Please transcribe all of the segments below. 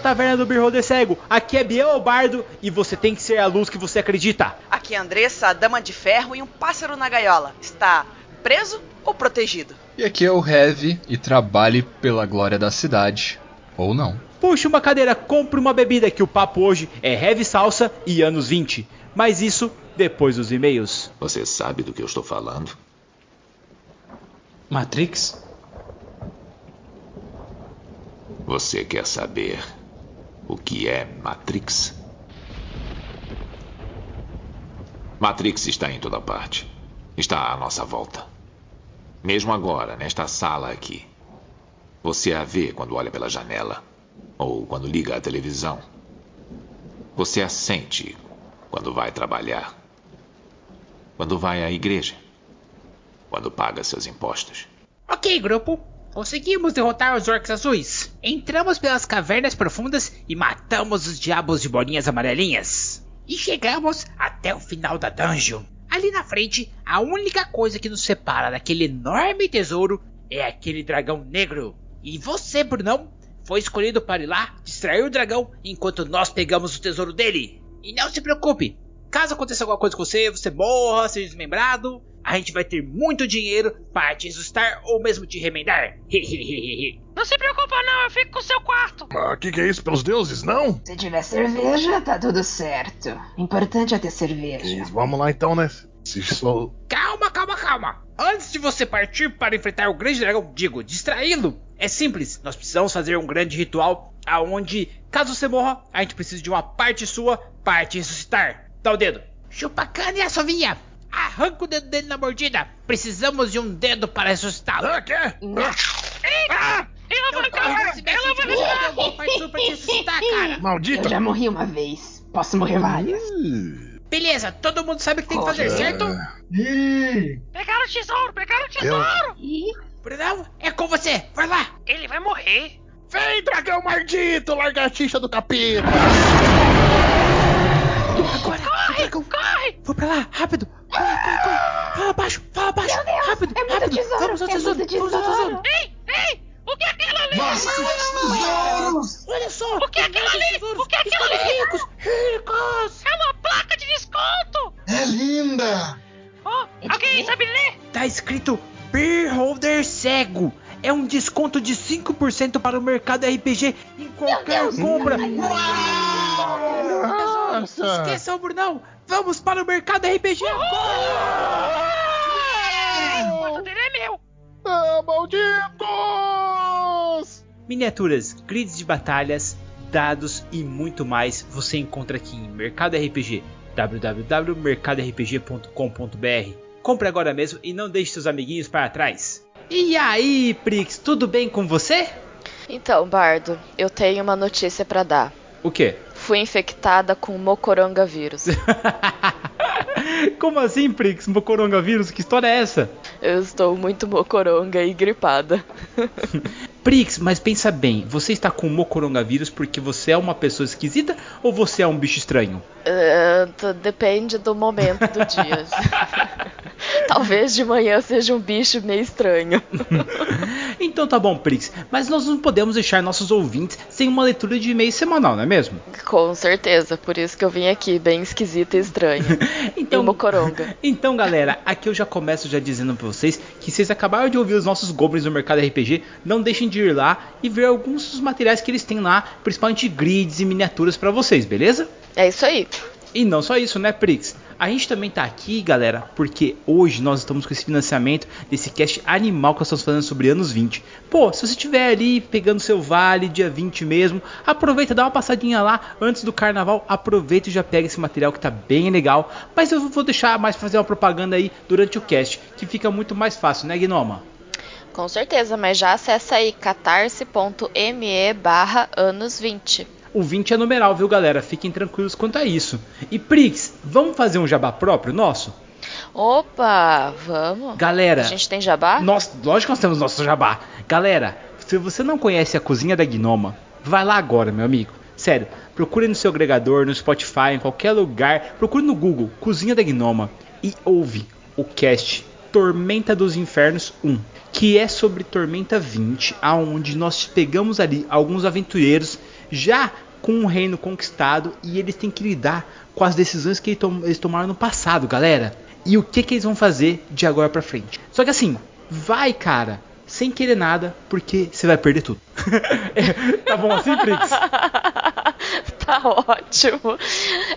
À Taverna do Beholder Cego. Aqui é Biel Bardo e você tem que ser a luz que você acredita. Aqui é Andressa, a dama de ferro e um pássaro na gaiola. Está preso ou protegido? E aqui é o Heavy e trabalhe pela glória da cidade. Ou não. Puxe uma cadeira, compre uma bebida que o papo hoje é Heavy Salsa e anos 20. Mas isso depois dos e-mails. Você sabe do que eu estou falando? Matrix? Você quer saber o que é Matrix? Matrix está em toda parte. Está à nossa volta. Mesmo agora, nesta sala aqui. Você a vê quando olha pela janela ou quando liga a televisão. Você a sente quando vai trabalhar, quando vai à igreja, quando paga seus impostos. Ok, grupo. Conseguimos derrotar os orcs azuis. Entramos pelas cavernas profundas e matamos os diabos de bolinhas amarelinhas. E chegamos até o final da dungeon. Ali na frente, a única coisa que nos separa daquele enorme tesouro é aquele dragão negro. E você, Brunão, foi escolhido para ir lá distrair o dragão enquanto nós pegamos o tesouro dele. E não se preocupe, caso aconteça alguma coisa com você, você morra, seja desmembrado, a gente vai ter muito dinheiro para te assustar ou mesmo te remendar. Não se preocupa não, eu fico com o seu quarto. Ah, que que é isso? Pelos deuses, não? Se tiver cerveja, tá tudo certo. Importante é ter cerveja. Vamos lá então, né? Se só... Calma, calma, calma. Antes de você partir para enfrentar o grande dragão, digo, distraí-lo, é simples. Nós precisamos fazer um grande ritual aonde, caso você morra, a gente precisa de uma parte sua para te ressuscitar. Dá o dedo. Chupa a cana e a sovinha. Arranca o dedo dele na mordida. Precisamos de um dedo para ressuscitá-lo. Ah, quê? Ah, ela vai acabar! Ela vai sua para te ressuscitar, cara. Maldita! Eu já morri uma vez. Posso morrer várias. Beleza, todo mundo sabe o que tem que fazer, certo? Pegaram o tesouro, pegaram o tesouro! Ih, Brunão, é com você. Vai lá. Ele vai morrer. Vem, dragão maldito, lagartixa do capeta! Corre, dragão. corre! Vou pra lá, rápido. Corre, corre, corre. Fala baixo, fala baixo. Meu Deus, rápido, é rápido. tesouro, Vamos ao é tesouro, vamos ao tesouro. Ei, ei! O que é aquilo ali? Olha só. O que é aquilo ali? tesouros O que é aquilo ali? ricos, ricos. É uma placa de desconto! É linda! Oh, alguém sabe ler? Tá escrito Beholder Cego. É um desconto de 5% para o mercado RPG em qualquer compra. Nossa! Esqueça o Brunão. Vamos para o mercado RPG agora. O poder é meu! Ah, malditos! Miniaturas, grids de batalhas, dados e muito mais você encontra aqui em Mercado RPG www.mercadorpg.com.br. Compre agora mesmo e não deixe seus amiguinhos para trás. E aí, Prix, tudo bem com você? Então, Bardo, eu tenho uma notícia pra dar. O quê? Fui infectada com mocorongavírus. Como assim, Prix? Mocoronavírus? Que história é essa? Eu estou muito mocoronga e gripada. Prix, mas pensa bem, você está com mocoronavírus porque você é uma pessoa esquisita ou você é um bicho estranho? T- depende do momento do dia. Talvez de manhã seja um bicho meio estranho. Então tá bom, Prix, mas nós não podemos deixar nossos ouvintes sem uma leitura de e-mail semanal, não é mesmo? Com certeza, por isso que eu vim aqui, bem esquisita e estranha. E mocoronga. Então, galera, aqui eu já começo já dizendo pra vocês que vocês acabaram de ouvir os nossos goblins no mercado RPG, não deixem de ir lá e ver alguns dos materiais que eles têm lá, principalmente grids e miniaturas pra vocês, beleza? É isso aí. E não só isso, né, Prix? A gente também tá aqui, galera, porque hoje nós estamos com esse financiamento desse cast animal que nós estamos fazendo sobre anos 20. Pô, se você estiver ali pegando seu vale, dia 20 mesmo, aproveita, dá uma passadinha lá antes do carnaval, aproveita e já pega esse material que tá bem legal. Mas eu vou deixar mais fazer uma propaganda aí durante o cast, que fica muito mais fácil, né, Gnoma? Com certeza, mas já acessa aí catarse.me barra anos 20. O 20 é numeral, viu, galera? Fiquem tranquilos quanto a isso. E Prix, vamos fazer um jabá próprio nosso? Opa, vamos. Galera, A gente tem jabá? Nós, lógico que nós temos nosso jabá. Galera, se você não conhece a Cozinha da Gnoma, vai lá agora, meu amigo. Sério, procure no seu agregador, no Spotify, em qualquer lugar. Procure no Google, Cozinha da Gnoma. E ouve o cast Tormenta dos Infernos 1. Que é sobre Tormenta 20, aonde nós pegamos ali alguns aventureiros já com um reino conquistado e eles têm que lidar com as decisões que eles tomaram no passado, galera. E o que, que eles vão fazer de agora pra frente. Só que assim, vai, cara, sem querer nada, porque você vai perder tudo. tá bom assim, Prix? tá ótimo.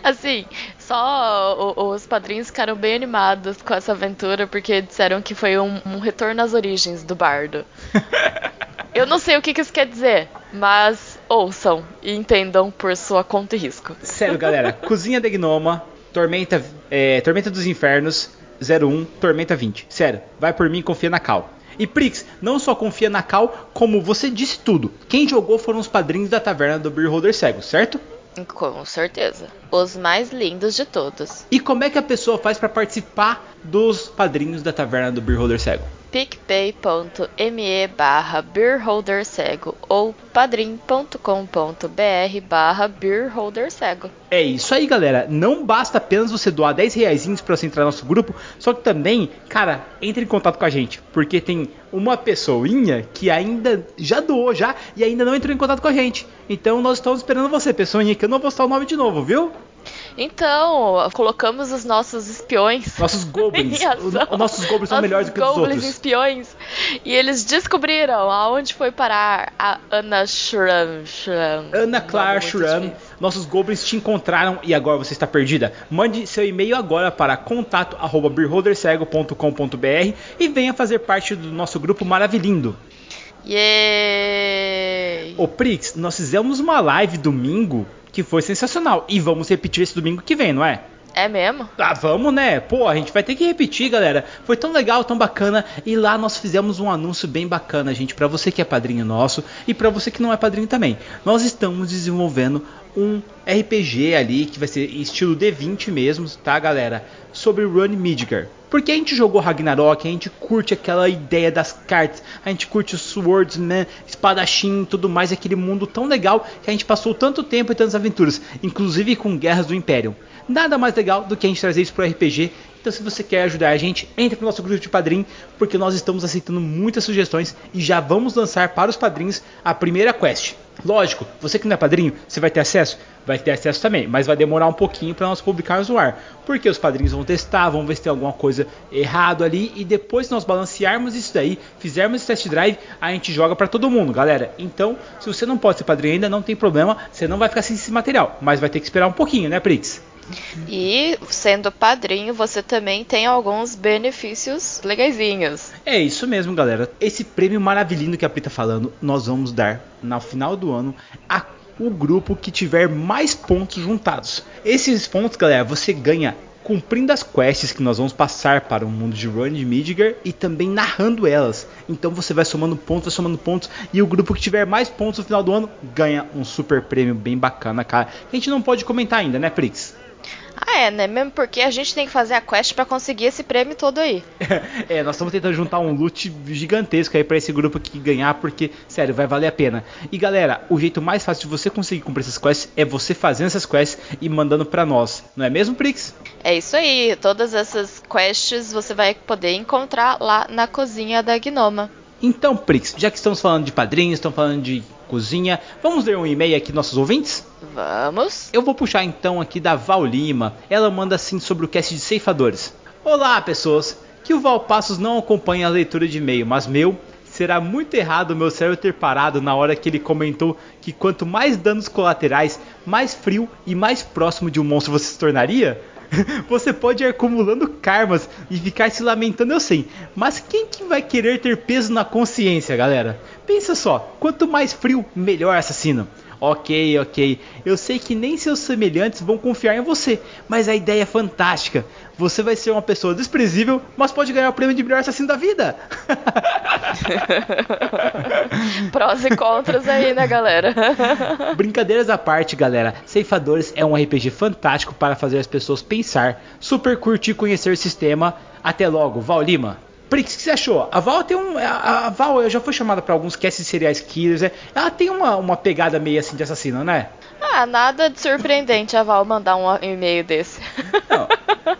Assim, só os padrinhos ficaram bem animados com essa aventura, porque disseram que foi um, um retorno às origens do bardo. Eu não sei o que, que isso quer dizer, mas ouçam e entendam por sua conta e risco. Sério, galera. Cozinha de Gnoma, Tormenta, é, Tormenta dos Infernos, 01, Tormenta 20. Sério, vai por mim, confia na Cal. E Prix, não só confia na Cal, como você disse tudo. Quem jogou foram os padrinhos da taverna do Beer Holder Cego, certo? Com certeza. Os mais lindos de todos. E como é que a pessoa faz para participar dos padrinhos da taverna do Beer Holder Cego? picpay.me barra beerholdercego ou padrim.com.br barra beerholdercego. É isso aí, galera. Não basta apenas você doar 10 reais para você entrar no nosso grupo, só que também, cara, entre em contato com a gente, porque tem uma pessoinha que ainda já doou já e ainda não entrou em contato com a gente. Então nós estamos esperando você, pessoinha, que eu não vou citar o nome de novo, viu? Então, colocamos os nossos espiões. Nossos goblins. Os nossos goblins são melhores do que os outros. goblins espiões. E eles descobriram aonde foi parar a Ana Shram. Ana Clara Shram. Nossos goblins te encontraram e agora você está perdida. Mande seu e-mail agora para contato@beholdercego.com.br e venha fazer parte do nosso grupo maravilhindo. Yay! Ô Prix, nós fizemos uma live domingo que foi sensacional. E vamos repetir esse domingo que vem, não é? É mesmo? Ah, vamos, né? Pô, a gente vai ter que repetir, galera. Foi tão legal, tão bacana. E lá nós fizemos um anúncio bem bacana, gente, para você que é padrinho nosso e para você que não é padrinho também. Nós estamos desenvolvendo um RPG ali que vai ser estilo D20 mesmo, tá, galera? Sobre Run Midgar. Porque a gente jogou Ragnarok, a gente curte aquela ideia das cartas, a gente curte o Swordsman, espadachim e tudo mais, aquele mundo tão legal que a gente passou tanto tempo e tantas aventuras, inclusive com Guerras do Império. Nada mais legal do que a gente trazer isso pro RPG. Então, se você quer ajudar a gente, entre no nosso grupo de padrinho, porque nós estamos aceitando muitas sugestões e já vamos lançar para os padrinhos a primeira quest. Lógico, você que não é padrinho, você vai ter acesso? Vai ter acesso também, mas vai demorar um pouquinho para nós publicarmos no ar. Porque os padrinhos vão testar, vão ver se tem alguma coisa errado ali e depois nós balancearmos isso daí, fizermos esse test drive, a gente joga para todo mundo, galera. Então, se você não pode ser padrinho ainda, não tem problema, você não vai ficar sem esse material, mas vai ter que esperar um pouquinho, né, Prix? E sendo padrinho, você também tem alguns benefícios legaisinhos. É isso mesmo, galera. Esse prêmio maravilhoso que a Pri tá falando, nós vamos dar no final do ano a o grupo que tiver mais pontos juntados. Esses pontos, galera, você ganha cumprindo as quests que nós vamos passar para o mundo de Run de Midgar e também narrando elas. Então você vai somando pontos, vai somando pontos e o grupo que tiver mais pontos no final do ano ganha um super prêmio bem bacana, cara. A gente não pode comentar ainda, né, Prix? Ah, é, né? Mesmo porque a gente tem que fazer a quest para conseguir esse prêmio todo aí. é, nós estamos tentando juntar um loot gigantesco aí para esse grupo aqui ganhar, porque, sério, vai valer a pena. E galera, o jeito mais fácil de você conseguir cumprir essas quests é você fazendo essas quests e mandando para nós, não é mesmo, Prix? É isso aí, todas essas quests você vai poder encontrar lá na cozinha da Gnoma. Então, Prix, já que estamos falando de padrinhos, estamos falando de cozinha. Vamos ler um e-mail aqui nossos ouvintes? Vamos. Eu vou puxar então aqui da Val Lima. Ela manda assim sobre o cast de ceifadores. Olá, pessoas. Que o Val Passos não acompanha a leitura de e-mail, mas meu será muito errado o meu cérebro ter parado na hora que ele comentou que quanto mais danos colaterais, mais frio e mais próximo de um monstro você se tornaria? Você pode ir acumulando karmas e ficar se lamentando, eu sei. Mas quem que vai querer ter peso na consciência, galera? Pensa só, quanto mais frio, melhor assassino. Ok, ok. Eu sei que nem seus semelhantes vão confiar em você, mas a ideia é fantástica. Você vai ser uma pessoa desprezível, mas pode ganhar o prêmio de melhor assassino da vida. Prós e contras aí, né, galera? Brincadeiras à parte, galera. Ceifadores é um RPG fantástico para fazer as pessoas pensar. Super curtir conhecer o sistema. Até logo, Val Lima. Prix, o que você achou? A Val tem um. A, a Val já foi chamada para alguns casts seriais killers, né? Ela tem uma, uma pegada meio assim de assassino, né? Ah, nada de surpreendente a Val mandar um e-mail desse. Não,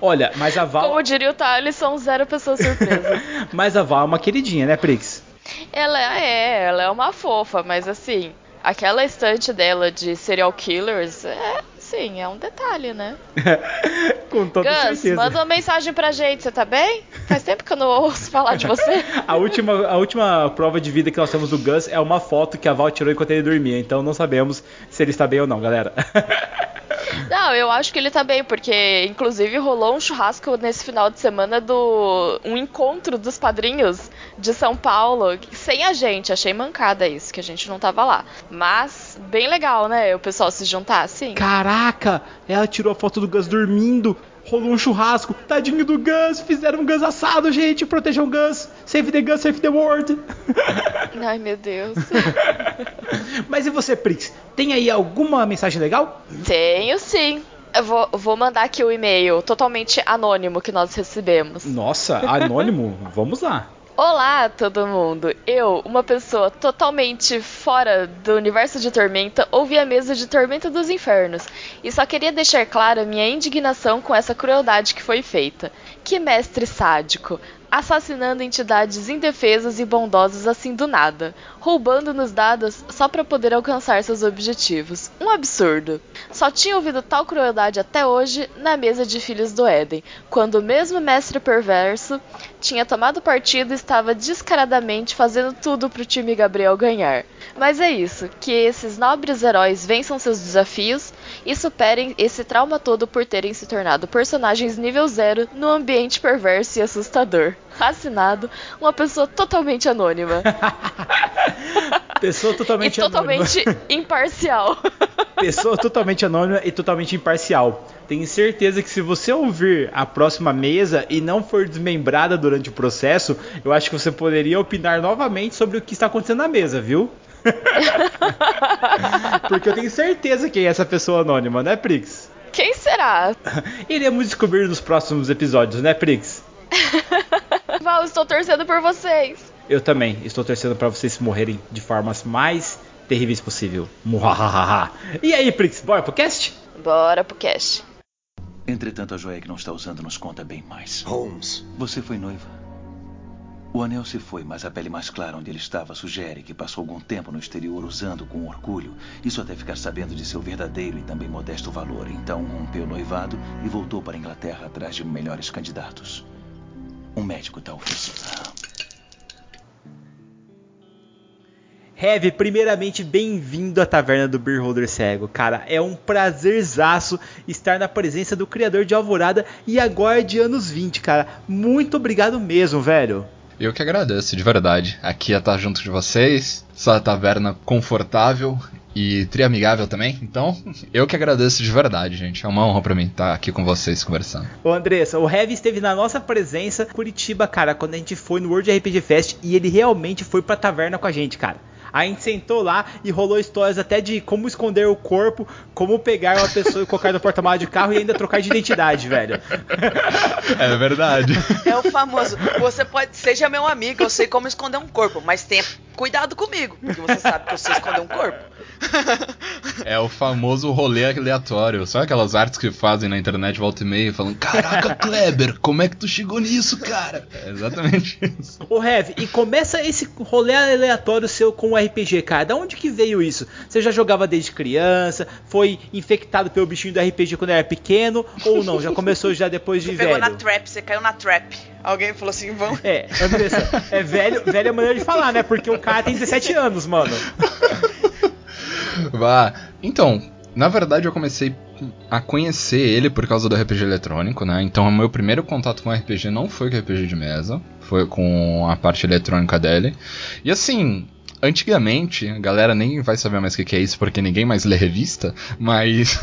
olha, mas a Val. Como diria o Thales, são zero pessoas surpresas. mas a Val é uma queridinha, né, Prix? Ela é, ela é uma fofa, mas assim, aquela estante dela de serial killers é, sim, é um detalhe, né? Com toda Gus, certeza. manda uma mensagem pra gente, você tá bem? Faz tempo que eu não ouço falar de você. A última, a última prova de vida que nós temos do Gus é uma foto que a Val tirou enquanto ele dormia. Então não sabemos se ele está bem ou não, galera. Não, eu acho que ele tá bem, porque inclusive rolou um churrasco nesse final de semana do. um encontro dos padrinhos de São Paulo, sem a gente. Achei mancada isso, que a gente não tava lá. Mas, bem legal, né? O pessoal se juntar assim. Caraca, ela tirou a foto do Gus dormindo. Rolou um churrasco. Tadinho do Gus. Fizeram um Gus assado, gente. Protejam o Gus. Save the Gus, save the world. Ai, meu Deus. Mas e você, Prix? Tem aí alguma mensagem legal? Tenho sim. Eu vou, vou mandar aqui o e-mail totalmente anônimo que nós recebemos. Nossa, anônimo? Vamos lá. Olá, todo mundo! Eu, uma pessoa totalmente fora do universo de Tormenta, ouvi a mesa de Tormenta dos Infernos e só queria deixar clara minha indignação com essa crueldade que foi feita. Que mestre sádico! Assassinando entidades indefesas e bondosas assim do nada, roubando-nos dados só para poder alcançar seus objetivos. Um absurdo! Só tinha ouvido tal crueldade até hoje na mesa de Filhos do Éden, quando o mesmo mestre perverso tinha tomado partido e estava descaradamente fazendo tudo pro time Gabriel ganhar. Mas é isso, que esses nobres heróis vençam seus desafios e superem esse trauma todo por terem se tornado personagens nível zero no ambiente perverso e assustador. Assinado, uma pessoa totalmente anônima. Pessoa totalmente e totalmente anônima. imparcial. Pessoa totalmente anônima e totalmente imparcial. Tenho certeza que se você ouvir a próxima mesa e não for desmembrada durante o processo, eu acho que você poderia opinar novamente sobre o que está acontecendo na mesa, viu? Porque eu tenho certeza quem é essa pessoa anônima, né, Prix? Quem será? Iremos descobrir nos próximos episódios, né, Prix? Val, estou torcendo por vocês. Eu também estou torcendo para vocês morrerem de formas mais terríveis possível. Muhahaha. E aí, Prix, bora pro cast? Bora pro cast. Entretanto, a joia que não está usando nos conta bem mais. Holmes. Você foi noiva. O anel se foi, mas a pele mais clara onde ele estava sugere que passou algum tempo no exterior usando com orgulho. Isso até ficar sabendo de seu verdadeiro e também modesto valor. Então rompeu o noivado e voltou para a Inglaterra atrás de melhores candidatos. Um médico, talvez. Heavy, primeiramente, bem-vindo à Taverna do Beer Holder Cego. Cara, é um prazerzaço estar na presença do criador de Alvorada e agora de anos 20, cara. Muito obrigado mesmo, velho. Eu que agradeço, de verdade. Aqui é estar junto de vocês, essa taverna confortável e triamigável também. Então, eu que agradeço de verdade, gente. É uma honra para mim estar aqui com vocês conversando. Ô Andressa, o Heavy esteve na nossa presença Curitiba, cara, quando a gente foi no World RPG Fest e ele realmente foi pra taverna com a gente, cara. A gente sentou lá e rolou histórias até de como esconder o corpo, como pegar uma pessoa e colocar no porta-malas de carro e ainda trocar de identidade, velho. É verdade. É o famoso, você pode, seja meu amigo, eu sei como esconder um corpo, mas tenha cuidado comigo, porque você sabe que eu sei esconder um corpo. É o famoso rolê aleatório. Sabe aquelas artes que fazem na internet volta e meia falando: Caraca, Kleber, como é que tu chegou nisso, cara? É exatamente isso. Ô Heavy, e começa esse rolê aleatório seu com o RPG, cara. Da onde que veio isso? Você já jogava desde criança? Foi infectado pelo bichinho do RPG quando era pequeno? Ou não? Já começou já depois de Você velho? pegou na trap, você caiu na trap. Alguém falou assim, vamos. É, Andressa, é velho, velha maneira de falar, né? Porque o cara tem 17 anos, mano. Vá. Então, na verdade eu comecei a conhecer ele por causa do RPG eletrônico, né? Então o meu primeiro contato com RPG não foi com RPG de mesa, foi com a parte eletrônica dele. E assim, antigamente, a galera nem vai saber mais o que, que é isso porque ninguém mais lê revista, mas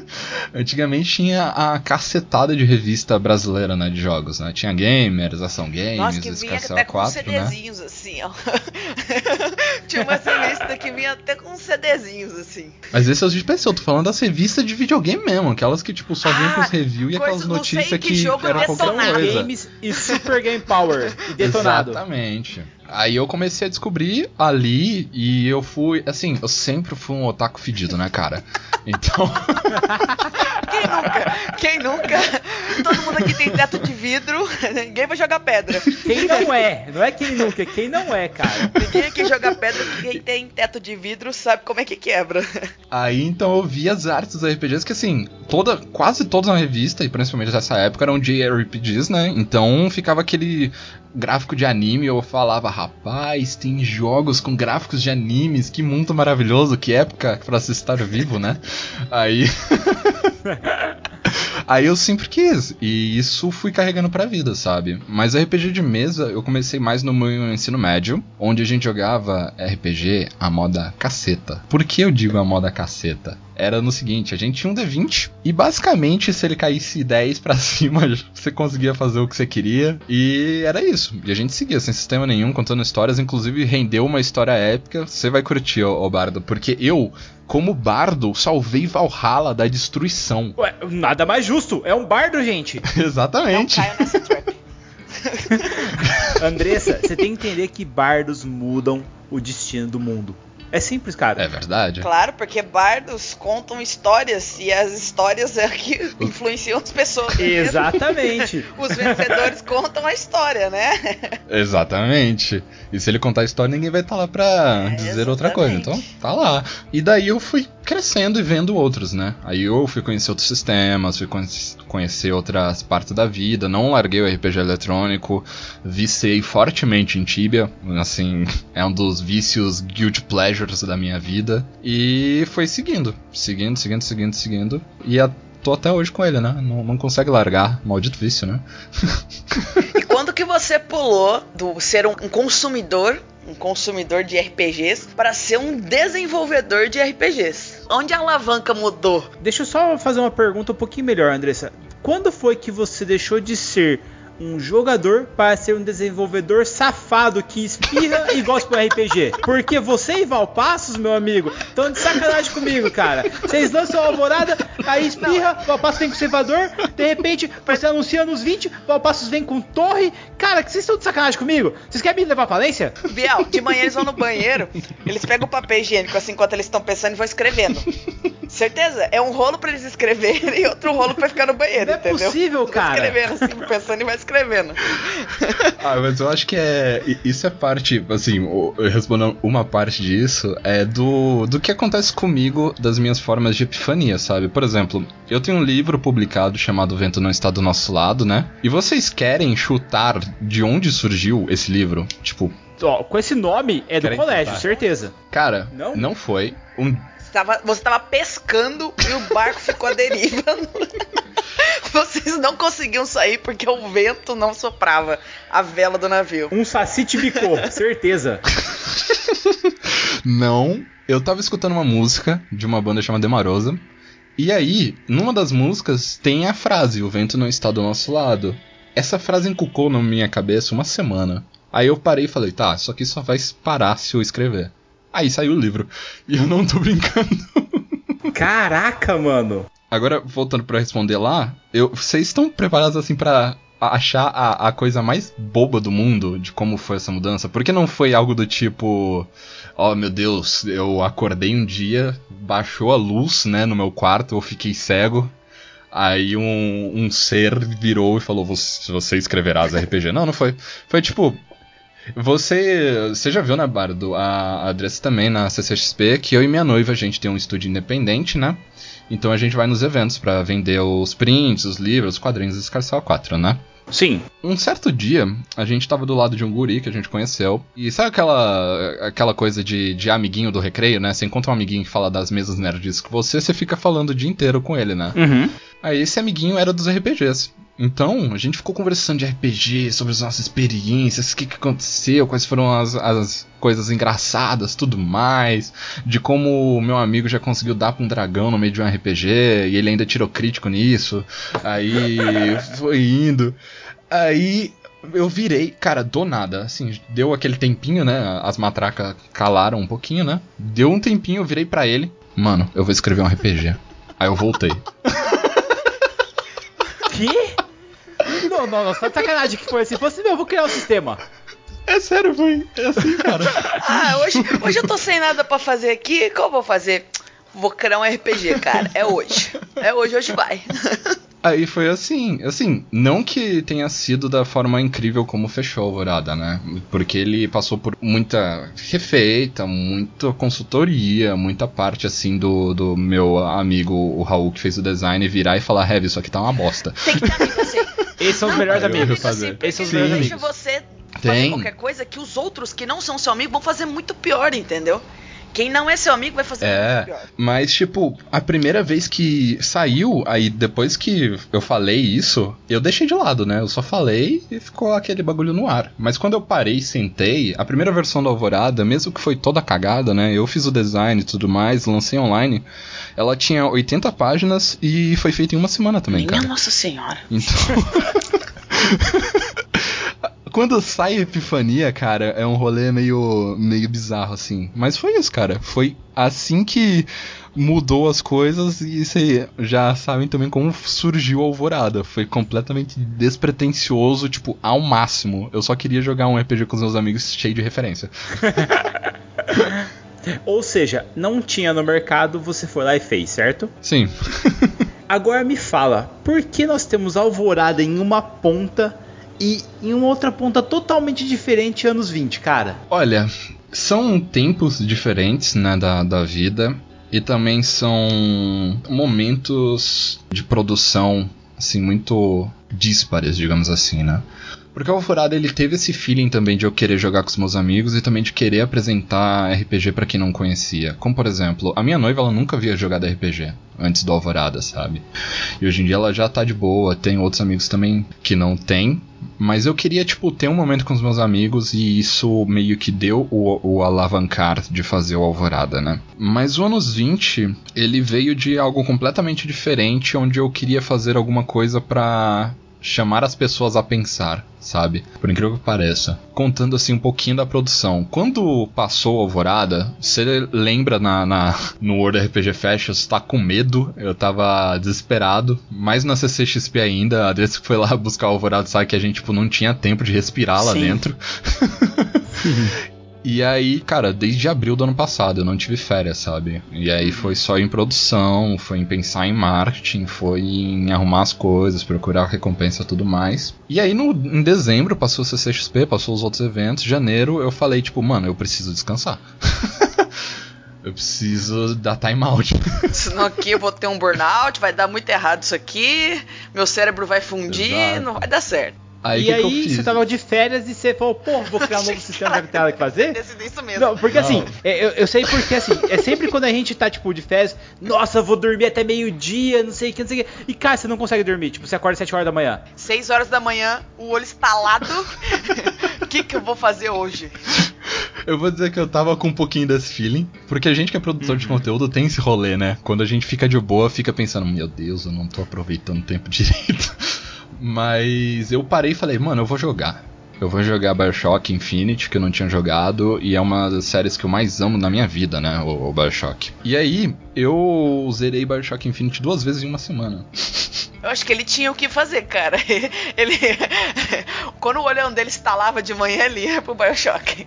antigamente tinha a cacetada de revista brasileira, né, de jogos, né? Tinha Gamers, Ação Games, Nossa, que vinha até com 4, né? CDzinhos, assim, ó. Tinha uma revista que vinha até com CDzinhos, assim. Mas esse é o de PC, eu tô falando das revistas de videogame mesmo, aquelas que tipo só vinham Ah, com os reviews e aquelas notícias que que, jogo era qualquer coisa. Games e Super Game Power e detonado. Exatamente. Aí eu comecei a descobrir ali e eu fui, assim, eu sempre fui um otaku fedido, né, cara? Então. Quem nunca? Quem nunca? Todo mundo aqui tem teto de vidro, ninguém vai jogar pedra. Quem não é? Não é quem nunca, quem não é, cara. Ninguém aqui joga pedra, quem tem teto de vidro sabe como é que quebra. Aí então eu vi as artes dos RPGs que assim, toda, quase toda na revista, e principalmente nessa época, eram JRPGs, né? Então ficava aquele gráfico de anime, eu falava, rapaz, tem jogos com gráficos de animes, que mundo maravilhoso, que época pra se estar vivo, né? Aí. Aí eu sempre quis, e isso fui carregando pra vida, sabe? Mas RPG de mesa eu comecei mais no meu ensino médio, onde a gente jogava RPG a moda caceta. Por que eu digo a moda caceta? Era no seguinte, a gente tinha um D20 e basicamente se ele caísse 10 para cima, você conseguia fazer o que você queria e era isso. E a gente seguia sem sistema nenhum, contando histórias, inclusive rendeu uma história épica. Você vai curtir, ô, ô Bardo, porque eu como bardo, salvei Valhalla da destruição. Ué, nada mais justo. É um bardo, gente. Exatamente. Não caia nessa trap. Andressa, você tem que entender que bardos mudam o destino do mundo. É simples, cara. É verdade. Claro, porque bardos contam histórias e as histórias é que influenciam as pessoas. Exatamente. Os vencedores contam a história, né? Exatamente. E se ele contar a história, ninguém vai estar lá pra É, dizer outra coisa. Então, exatamente. tá lá. E daí eu fui crescendo e vendo outros, né? Aí eu fui conhecer outros sistemas, fui conhe- conhecer outras partes da vida, não larguei o RPG eletrônico, viciei fortemente em Tibia, assim, é um dos vícios guilty da minha vida. E foi seguindo, seguindo, seguindo, seguindo, seguindo. E a- tô até hoje com ele, né? Não, não consegue largar, maldito vício, né? E quando que você pulou do ser um um consumidor, um consumidor de RPGs, para ser um desenvolvedor de RPGs? Onde a alavanca mudou? Deixa eu só fazer uma pergunta um pouquinho melhor, Andressa. Quando foi que você deixou de ser um jogador para ser um desenvolvedor safado que espirra e gosta do RPG? Porque você e Valpassos, meu amigo, estão de sacanagem comigo, cara. Vocês lançam a alvorada, aí espirra, Valpassos vem com cevador, de repente você anuncia nos 20, Valpassos vem com torre. Cara, que vocês estão de sacanagem comigo? Vocês querem me levar à falência? Biel, de manhã eles vão no banheiro, eles pegam o papel higiênico assim enquanto eles estão pensando e vão escrevendo. Certeza? É um rolo pra eles escreverem e outro rolo pra ficar no banheiro, Não é entendeu? possível, Vai cara. escrevendo assim, pensando e vai escrevendo. Ah, mas eu acho que é. Isso é parte, assim, respondendo uma parte disso, é do, do que acontece comigo das minhas formas de epifania, sabe? Por exemplo, eu tenho um livro publicado chamado O Vento Não Está do Nosso Lado, né? E vocês querem chutar de onde surgiu esse livro? Tipo, Ó, com esse nome é do Querem colégio, chutar? certeza. cara, Não? não, foi. Um, tava, você tava pescando e o barco ficou à deriva. Vocês não conseguiam sair porque o vento não soprava a vela do navio. Um saci te bicou, certeza. Não, eu tava escutando uma música de uma banda chamada Demarosa. E aí, numa das músicas, tem a frase: O vento não está do nosso lado. Essa frase encucou na minha cabeça uma semana. Aí eu parei e falei: tá, isso aqui só vai parar se eu escrever. Aí saiu o livro. E eu não tô brincando. Caraca, mano. Agora, voltando pra responder lá, eu, vocês estão preparados assim pra achar a, a coisa mais boba do mundo de como foi essa mudança? Porque não foi algo do tipo, oh meu Deus, eu acordei um dia, baixou a luz, né, no meu quarto, eu fiquei cego. Aí um, um ser virou e falou: você, você escreverá as RPG. Não, não foi. Foi tipo. Você, você já viu, né, Bardo? A, a Andressa também na CCXP, que eu e minha noiva a gente tem um estúdio independente, né? Então a gente vai nos eventos pra vender os prints, os livros, os quadrinhos do Escarcel 4, né? Sim. Um certo dia, a gente tava do lado de um guri que a gente conheceu. E sabe aquela, aquela coisa de, de amiguinho do recreio, né? Você encontra um amiguinho que fala das mesmas nerds que você, você fica falando o dia inteiro com ele, né? Uhum. Aí esse amiguinho era dos RPGs. Então, a gente ficou conversando de RPG, sobre as nossas experiências, o que, que aconteceu, quais foram as, as coisas engraçadas, tudo mais. De como o meu amigo já conseguiu dar pra um dragão no meio de um RPG e ele ainda tirou crítico nisso. Aí foi indo. Aí eu virei, cara, do nada, assim, deu aquele tempinho, né? As matracas calaram um pouquinho, né? Deu um tempinho, eu virei pra ele. Mano, eu vou escrever um RPG. Aí eu voltei. Que? Não, não, não, só de sacanagem que foi assim. Fosse meu, eu vou criar um sistema. É sério, foi assim, cara. Ah, hoje, hoje eu tô sem nada pra fazer aqui. Qual eu vou fazer? Vou criar um RPG, cara. É hoje. É hoje, hoje vai. Aí foi assim, assim, não que tenha sido da forma incrível como fechou a Alvorada, né? Porque ele passou por muita refeita, muita consultoria, muita parte assim do, do meu amigo, o Raul, que fez o design, virar e falar, Heavy, isso aqui tá uma bosta. Tem que assim. Esses são os melhores amigos. fazer. Porque Esses são os melhores deixa amigos. você fazer Tem. qualquer coisa que os outros que não são seu amigo vão fazer muito pior, entendeu? Quem não é seu amigo vai fazer É, pior. mas tipo, a primeira vez que saiu, aí depois que eu falei isso, eu deixei de lado, né? Eu só falei e ficou aquele bagulho no ar. Mas quando eu parei e sentei, a primeira versão da Alvorada, mesmo que foi toda cagada, né? Eu fiz o design e tudo mais, lancei online. Ela tinha 80 páginas e foi feita em uma semana também, Minha cara. Nossa Senhora. Então. Quando sai a Epifania, cara, é um rolê meio, meio bizarro, assim. Mas foi isso, cara. Foi assim que mudou as coisas e vocês já sabem também como surgiu a Alvorada. Foi completamente despretensioso, tipo, ao máximo. Eu só queria jogar um RPG com os meus amigos cheio de referência. Ou seja, não tinha no mercado, você foi lá e fez, certo? Sim. Agora me fala, por que nós temos Alvorada em uma ponta e em uma outra ponta totalmente diferente anos 20, cara? Olha, são tempos diferentes, né, da, da vida. E também são momentos de produção, assim, muito díspares, digamos assim, né? Porque o Alvorada ele teve esse feeling também de eu querer jogar com os meus amigos e também de querer apresentar RPG pra quem não conhecia. Como por exemplo, a minha noiva ela nunca havia jogado RPG antes do Alvorada, sabe? E hoje em dia ela já tá de boa, tem outros amigos também que não tem, mas eu queria tipo ter um momento com os meus amigos e isso meio que deu o, o alavancar de fazer o Alvorada, né? Mas o anos 20, ele veio de algo completamente diferente onde eu queria fazer alguma coisa pra chamar as pessoas a pensar, sabe? Por incrível que pareça. Contando assim um pouquinho da produção. Quando passou a Alvorada, você lembra na, na- no World RPG Fest, eu estava com medo, eu tava desesperado, mais na CCXP ainda, a Adresse que foi lá buscar o Alvorada sabe que a gente tipo, não tinha tempo de respirar lá Sim. dentro. E aí, cara, desde abril do ano passado eu não tive férias, sabe? E aí foi só em produção, foi em pensar em marketing, foi em arrumar as coisas, procurar recompensa e tudo mais. E aí no, em dezembro passou o CCXP, passou os outros eventos, janeiro eu falei, tipo, mano, eu preciso descansar. eu preciso dar time out. Senão aqui eu vou ter um burnout, vai dar muito errado isso aqui, meu cérebro vai fundir, Exato. não vai dar certo. Aí e que que eu aí fiz? você tava de férias e você falou, pô, vou criar um novo sistema que tem nada que fazer? Decidi isso mesmo. Não, porque assim, Não. é, eu, eu sei porque assim, é sempre quando a gente tá, tipo, de férias, nossa, vou dormir até meio-dia, não sei o que, não sei o que. E cara, você não consegue dormir, tipo, você acorda às 7 horas da manhã. 6 horas da manhã, o olho estalado. O que, que eu vou fazer hoje? Eu vou dizer que eu tava com um pouquinho desse feeling, porque a gente que é produtor de conteúdo tem esse rolê, né? Quando a gente fica de boa, fica pensando, meu Deus, eu não tô aproveitando o tempo direito. Mas eu parei e falei, mano, eu vou jogar. Eu vou jogar Bioshock Infinite, que eu não tinha jogado, e é uma das séries que eu mais amo na minha vida, né? O, o Bioshock. E aí, eu zerei Bioshock Infinite duas vezes em uma semana. Eu acho que ele tinha o que fazer, cara. Ele. Quando o olhão dele estalava de manhã, ele ia pro Bioshock.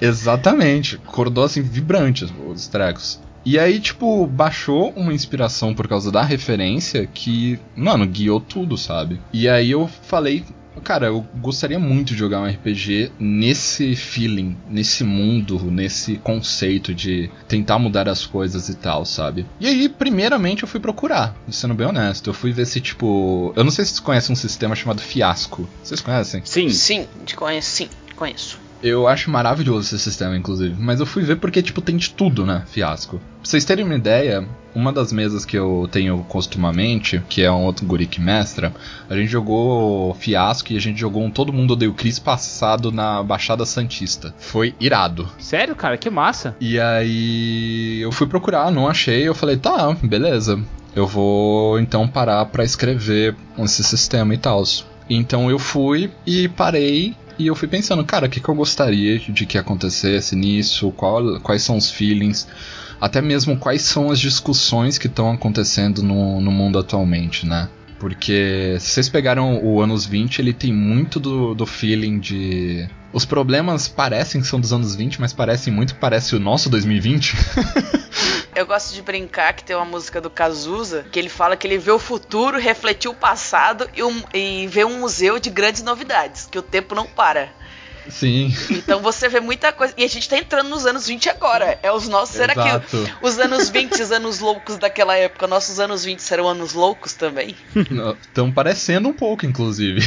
Exatamente. Acordou assim, vibrante os- os trecos. E aí, tipo, baixou uma inspiração por causa da referência que, mano, guiou tudo, sabe? E aí eu falei, cara, eu gostaria muito de jogar um RPG nesse feeling, nesse mundo, nesse conceito de tentar mudar as coisas e tal, sabe? E aí, primeiramente, eu fui procurar, sendo bem honesto. Eu fui ver se, tipo. Eu não sei se vocês conhecem um sistema chamado Fiasco. Vocês conhecem? Sim. Sim, te conheço, sim, conheço. Eu acho maravilhoso esse sistema, inclusive. Mas eu fui ver porque, tipo, tem de tudo, né? Fiasco. Pra vocês terem uma ideia, uma das mesas que eu tenho costumamente, que é um outro guri que mestra, a gente jogou Fiasco e a gente jogou um Todo Mundo Odeia o Chris passado na Baixada Santista. Foi irado. Sério, cara, que massa. E aí eu fui procurar, não achei, eu falei, tá, beleza. Eu vou então parar pra escrever esse sistema e tal. Então eu fui e parei e eu fui pensando, cara, o que, que eu gostaria de que acontecesse nisso, qual- quais são os feelings, até mesmo quais são as discussões que estão acontecendo no, no mundo atualmente, né? Porque se vocês pegaram o anos 20, ele tem muito do, do feeling de. Os problemas parecem que são dos anos 20, mas parecem muito que parece o nosso 2020. Eu gosto de brincar que tem uma música do Cazuza que ele fala que ele vê o futuro, refletiu o passado e, um, e vê um museu de grandes novidades, que o tempo não para. Sim. Então você vê muita coisa. E a gente tá entrando nos anos 20 agora. É os nossos. Será que os anos 20, os anos loucos daquela época, nossos anos 20 serão anos loucos também? Estão parecendo um pouco, inclusive.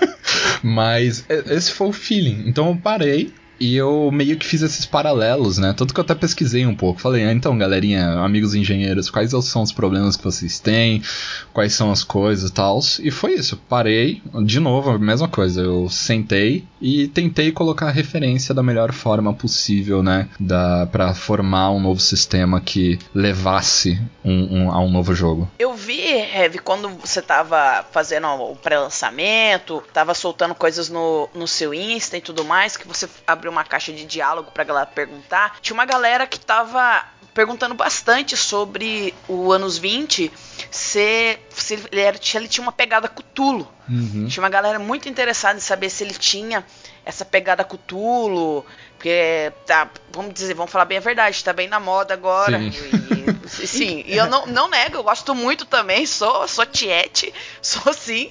Mas e- esse foi o feeling. Então eu parei e eu meio que fiz esses paralelos, né? Tanto que eu até pesquisei um pouco. Falei, ah, então, galerinha, amigos engenheiros, quais são os problemas que vocês têm? Quais são as coisas e tal? E foi isso. Parei, de novo, a mesma coisa. Eu sentei e tentei colocar a referência da melhor forma possível, né? Da, pra formar um novo sistema que levasse um- um- a um novo jogo. Eu vi, Heavy, quando você tava fazendo o pré-lançamento, tava soltando coisas no, no seu Insta e tudo mais, que você abriu uma caixa de diálogo pra galera perguntar. Tinha uma galera que tava perguntando bastante sobre o anos 20, se, se ele, era- se ele tinha uma pegada Cthulhu. Uhum. Tinha uma galera muito interessada em saber se ele tinha essa pegada Cthulhu, porque tá, vamos dizer, vamos falar bem a verdade, tá bem na moda agora. Sim. E, sim, e eu não, não nego, eu gosto muito também, sou, sou tiete, sou sim,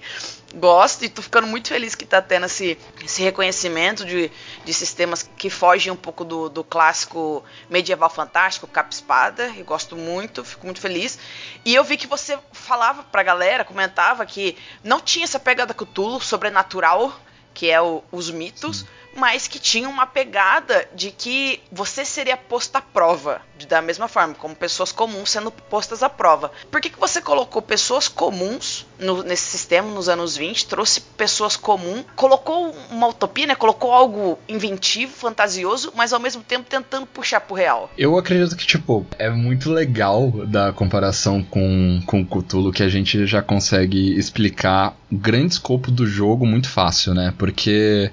gosto e tô ficando muito feliz que tá tendo esse, esse reconhecimento de, de sistemas que fogem um pouco do, do clássico medieval fantástico, capa e espada, eu gosto muito, fico muito feliz. E eu vi que você falava pra galera, comentava que não tinha essa pegada Cthulhu sobrenatural, que é o- os mitos, mas que tinha uma pegada de que você seria posto à prova, da mesma forma, como pessoas comuns sendo postas à prova. Por que, que você colocou pessoas comuns no- nesse sistema nos anos 20, trouxe pessoas comuns, colocou uma utopia, né? Colocou algo inventivo, fantasioso, mas ao mesmo tempo tentando puxar pro real. Eu acredito que, tipo, é muito legal da comparação com, com Cthulhu que a gente já consegue explicar o grande escopo do jogo muito fácil, né? Porque.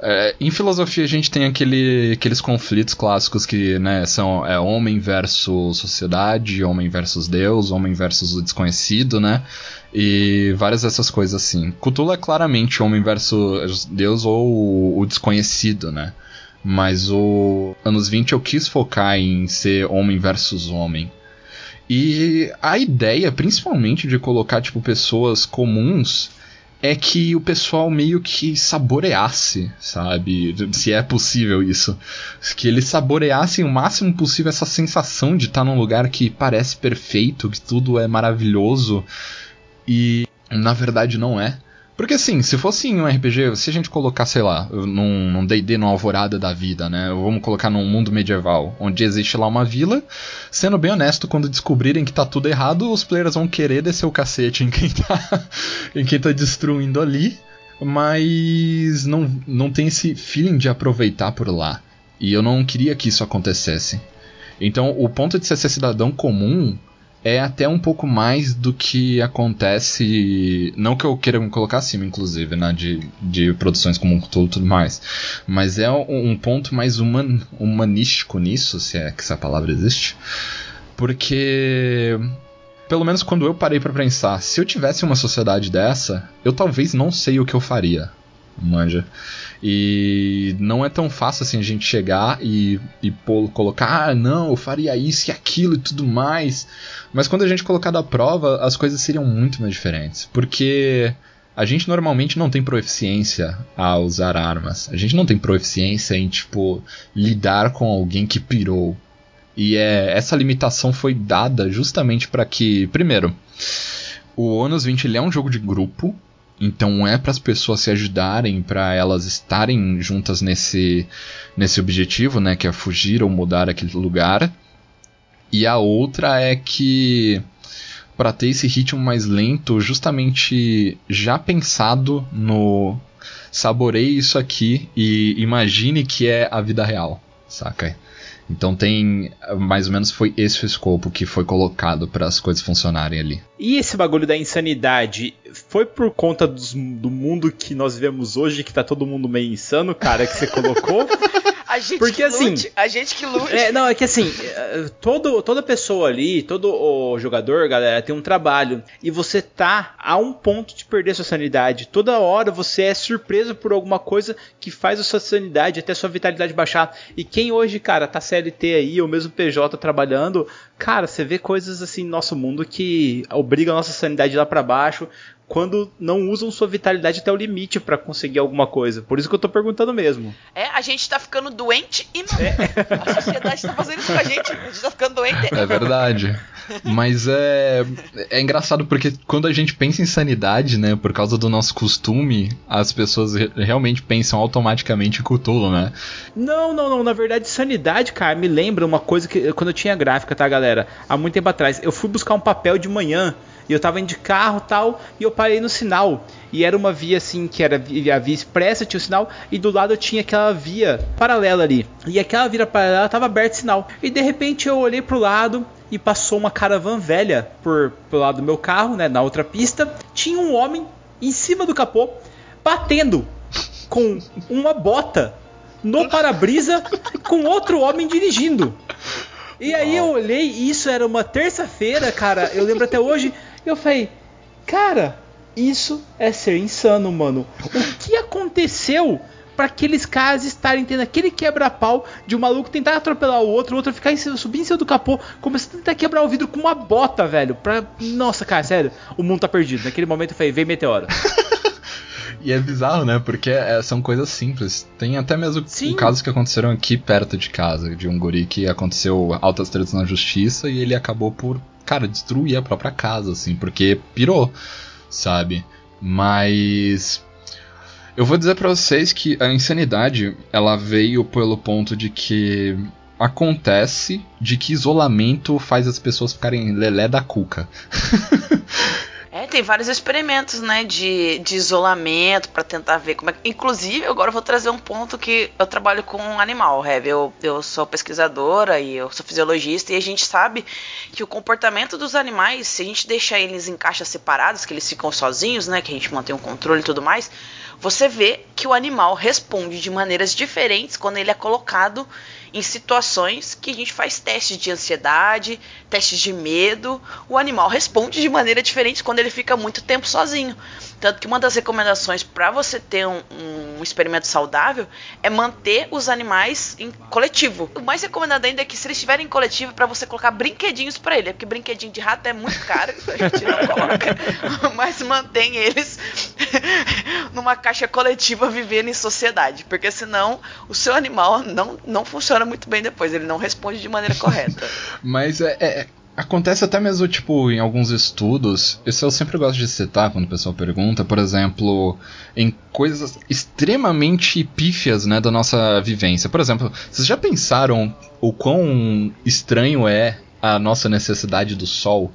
É, em filosofia a gente tem aquele, aqueles conflitos clássicos que né, são é, homem versus sociedade, homem versus Deus, homem versus o desconhecido, né? E várias dessas coisas assim. Cthulhu é claramente homem versus Deus ou o- desconhecido, né? Mas o anos 20 eu quis focar em ser homem versus homem. E a ideia, principalmente, de colocar tipo pessoas comuns é que o pessoal meio que saboreasse, sabe? Se é possível isso. Que eles saboreassem o máximo possível essa sensação de estar num lugar que parece perfeito, que tudo é maravilhoso e na verdade não é. Porque assim, se fosse em um RPG, se a gente colocar, sei lá, num D&D, numa alvorada da vida, né? Vamos colocar num mundo medieval, onde existe lá uma vila, sendo bem honesto, quando descobrirem que tá tudo errado, os players vão querer descer o cacete em quem tá, em quem tá destruindo ali, mas não, não tem esse feeling de aproveitar por lá. E eu não queria que isso acontecesse. Então, o ponto de ser cidadão comum é até um pouco mais do que acontece. Não que eu queira me colocar acima, inclusive, né? De, de produções como Cthulhu e tudo mais. Mas é um, um ponto mais human, humanístico nisso, se é que essa palavra existe. Porque. Pelo menos quando eu parei pra pensar, se eu tivesse uma sociedade dessa, eu talvez não sei o que eu faria. Manja. E não é tão fácil assim a gente chegar e, e colocar, ah, não, eu faria isso e aquilo e tudo mais. Mas quando a gente colocar da prova, as coisas seriam muito mais diferentes. Porque a gente normalmente não tem proficiência a usar armas. A gente não tem proficiência em, tipo, lidar com alguém que pirou. E é, essa limitação foi dada justamente para que, primeiro, o Onus 20 ele é um jogo de grupo, então é para as pessoas se ajudarem, para elas estarem juntas nesse, nesse objetivo, né, que é fugir ou mudar aquele lugar. E a outra é que para ter esse ritmo mais lento, justamente já pensado no saboreie isso aqui e imagine que é a vida real, saca? Então tem mais ou menos foi esse o escopo que foi colocado para as coisas funcionarem ali. E esse bagulho da insanidade foi por conta dos- do mundo que nós vivemos hoje, que tá todo mundo meio insano, cara, que você colocou? A gente Porque, que assim, lute, a gente que lute. É, não, é que assim, é, todo, toda pessoa ali, todo o jogador, galera, tem um trabalho. E você tá a um ponto de perder sua sanidade. Toda hora você é surpreso por alguma coisa que faz a sua sanidade, até a sua vitalidade baixar. E quem hoje, cara, tá CLT aí, ou mesmo PJ trabalhando, cara, você vê coisas assim no nosso mundo que obrigam a nossa sanidade lá para baixo quando não usam sua vitalidade até o limite para conseguir alguma coisa. Por isso que eu tô perguntando mesmo. É, a gente tá ficando doente e não. A sociedade tá fazendo isso com a gente. A gente tá ficando doente. É verdade. Mas é, é engraçado porque quando a gente pensa em sanidade, né, por causa do nosso costume, as pessoas re- realmente pensam automaticamente em Cthulhu, né? Não, não, não. Na verdade, sanidade, cara, me lembra uma coisa que quando eu tinha gráfica, tá, galera? Há muito tempo atrás, eu fui buscar um papel de manhã e eu tava indo de carro tal e eu parei no sinal. E era uma via assim que era a via expressa, tinha o sinal, e do lado eu tinha aquela via paralela ali. E aquela via paralela tava aberto o sinal. E de repente eu olhei pro lado e passou uma caravan velha por pelo lado do meu carro, né, na outra pista. Tinha um homem em cima do capô batendo com uma bota no para-brisa com outro homem dirigindo. E aí eu olhei, e isso era uma terça-feira, cara, eu lembro até hoje, e eu falei, cara, isso é ser insano, mano. O que aconteceu para aqueles caras estarem tendo aquele quebra-pau de um maluco tentar atropelar o outro, o outro ficar em cima, subir em cima do capô, começar a tentar quebrar o vidro com uma bota, velho. Pra... Nossa, cara, sério, o mundo tá perdido. Naquele momento eu falei, vem meteoro. E é bizarro, né? Porque é, são coisas simples. Tem até mesmo Sim. casos que aconteceram aqui perto de casa, de um guri que aconteceu altas tretas na justiça e ele acabou por, cara, destruir a própria casa, assim, porque pirou, sabe? Mas. Eu vou dizer pra vocês que a insanidade, ela veio pelo ponto de que acontece de que isolamento faz as pessoas ficarem lelé da cuca. É, tem vários experimentos, né, de, de isolamento pra tentar ver como é. Inclusive, agora eu vou trazer um ponto que eu trabalho com um animal, Hev. Eu, eu sou pesquisadora e eu sou fisiologista e a gente sabe que o comportamento dos animais, se a gente deixar eles em caixas separadas, que eles ficam sozinhos, né, que a gente mantém o controle e tudo mais, você vê que o animal responde de maneiras diferentes quando ele é colocado em situações que a gente faz testes de ansiedade, testes de medo. O animal responde de maneira diferente quando ele fica muito tempo sozinho. Tanto que uma das recomendações para você ter um, um experimento saudável é manter os animais em coletivo. O mais recomendado ainda é que se eles estiverem em coletivo, para você colocar brinquedinhos para ele, porque brinquedinho de rato é muito caro, a gente não coloca, mas mantém eles numa caixa coletiva vivendo em sociedade, porque senão o seu animal não, não funciona muito bem depois, ele não responde de maneira correta. Mas é, é- acontece até mesmo, tipo, em alguns estudos. Isso eu sempre gosto de citar quando o pessoal pergunta, por exemplo, em coisas extremamente pífias, né, da nossa vivência. Por exemplo, vocês já pensaram o quão estranho é a nossa necessidade do sol?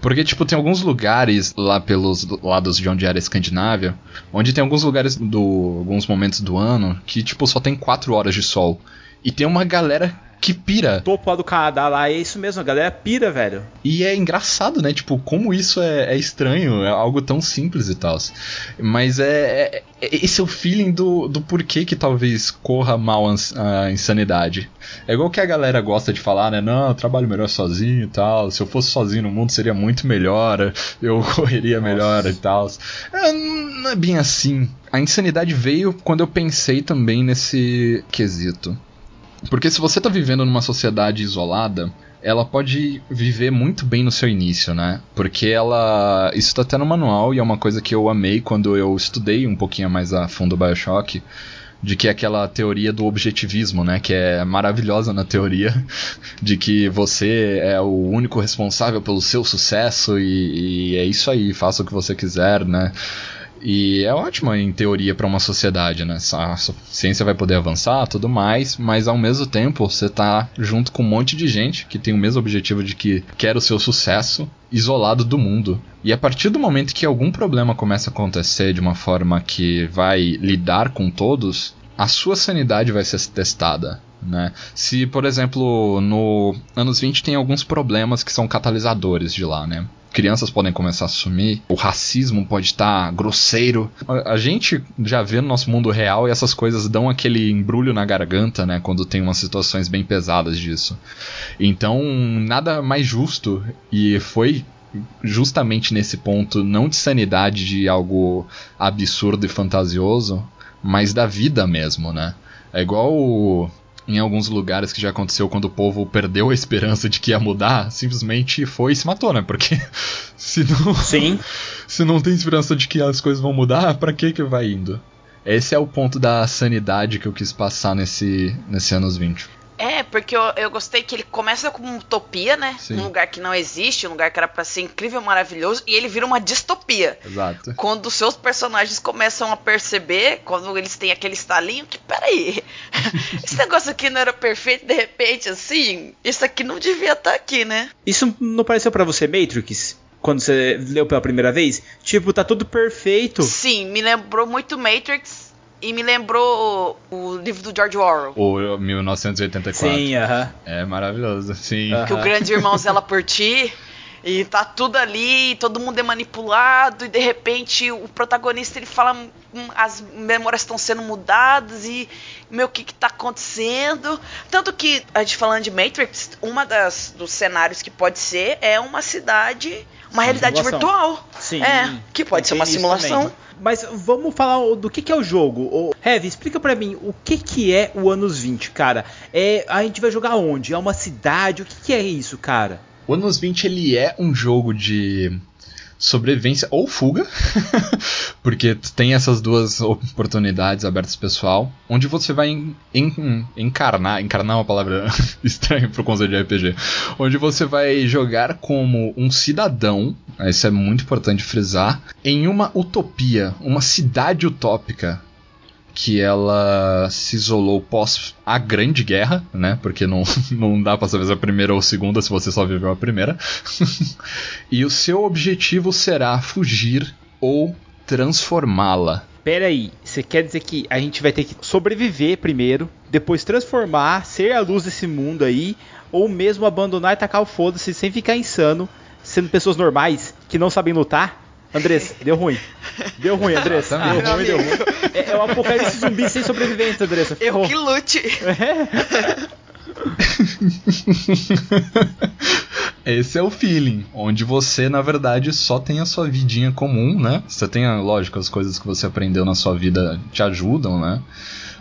Porque, tipo, tem alguns lugares lá pelos lados de onde era a Escandinávia, onde tem alguns lugares do. alguns momentos do ano que, tipo, só tem 4 horas de sol. E tem uma galera que pira. Topo lá do Canadá lá, é isso mesmo, a galera pira, velho. E é engraçado, né? Tipo, como isso é, é estranho, é algo tão simples e tal. Mas é, é- é- Esse é o feeling do, do porquê que talvez corra mal a a insanidade. É igual que a galera gosta de falar, né? Não, eu trabalho melhor sozinho e tal. Se eu fosse sozinho no mundo seria muito melhor. Eu correria melhor e tal. É, não é bem assim. A insanidade veio quando eu pensei também nesse quesito. Porque se você tá vivendo numa sociedade isolada, ela pode viver muito bem no seu início, né? Porque ela. Isso tá até no manual e é uma coisa que eu amei quando eu estudei um pouquinho mais a fundo o Bioshock. De que é aquela teoria do objetivismo, né? Que é maravilhosa na teoria. De que você é o único responsável pelo seu sucesso e, e é isso aí, faça o que você quiser, né? E é ótimo em teoria para uma sociedade, né? A ciência vai poder avançar, tudo mais, mas ao mesmo tempo você tá junto com um monte de gente que tem o mesmo objetivo de que quer o seu sucesso, isolado do mundo. E a partir do momento que algum problema começa a acontecer de uma forma que vai lidar com todos, a sua sanidade vai ser testada. Né? Se, por exemplo, no anos 20 tem alguns problemas que são catalisadores de lá, né? Crianças podem começar a sumir, o racismo pode estar grosseiro. A, a gente já vê no nosso mundo real e essas coisas dão aquele embrulho na garganta, né? Quando tem umas situações bem pesadas disso. Então, nada mais justo, e foi justamente nesse ponto, não de sanidade de algo absurdo e fantasioso, mas da vida mesmo, né? É igual em alguns lugares que já aconteceu quando o povo perdeu a esperança de que ia mudar, simplesmente foi e se matou, né? Porque se não, Sim. se não tem esperança de que as coisas vão mudar, pra que que vai indo? Esse é o ponto da sanidade que eu quis passar nesse, nesse anos 20. É, porque eu, eu gostei que ele começa como uma utopia, né? Sim. Um lugar que não existe, um lugar que era pra ser incrível, maravilhoso, e ele vira uma distopia. Exato. Quando os seus personagens começam a perceber, quando eles têm aquele estalinho, que peraí, esse negócio aqui não era perfeito, de repente, assim, isso aqui não devia estar aqui, né? Isso não pareceu pra você Matrix? Quando você leu pela primeira vez? Tipo, tá tudo perfeito. Sim, me lembrou muito Matrix e me lembrou o, livro do George Orwell. O 1984. Sim, aham. É maravilhoso, sim. Ah. Que o grande irmão zela por ti. E tá tudo ali, todo mundo é manipulado, e de repente o protagonista ele fala: hum, as memórias estão sendo mudadas, e meu, o que que tá acontecendo? Tanto que, a gente falando de Matrix, uma das dos cenários que pode ser é uma cidade, uma realidade simulação. virtual. Sim. É, que pode ser uma simulação. também. Mas vamos falar do que, que é o jogo. O, Heavy, explica pra mim o que, que é o anos 20, cara. É, a gente vai jogar onde? É uma cidade? O que, que é isso, cara? O Anos 20 ele é um jogo de sobrevivência ou fuga, porque tem essas duas oportunidades abertas pessoal, onde você vai en- en- encarnar, encarnar é uma palavra estranha pro conceito de RPG, onde você vai jogar como um cidadão, isso é muito importante frisar, em uma utopia, uma cidade utópica, que ela se isolou pós a Grande Guerra, né? Porque não, não dá pra saber é a primeira ou segunda se você só viveu a primeira. e o seu objetivo será fugir ou transformá-la. Pera aí, você quer dizer que a gente vai ter que sobreviver primeiro, depois transformar, ser a luz desse mundo aí, ou mesmo abandonar e tacar o foda-se sem ficar insano, sendo pessoas normais que não sabem lutar? Andrés, deu ruim. Deu ruim, Andrés. Deu Exatamente. ruim, deu ruim. É, é um apocalipse zumbi sem sobrevivência, Andressa. Eu Ferrou. que lute. Esse é o feeling, onde você, na verdade, só tem a sua vidinha comum, né? Você tem, lógico, as coisas que você aprendeu na sua vida te ajudam, né?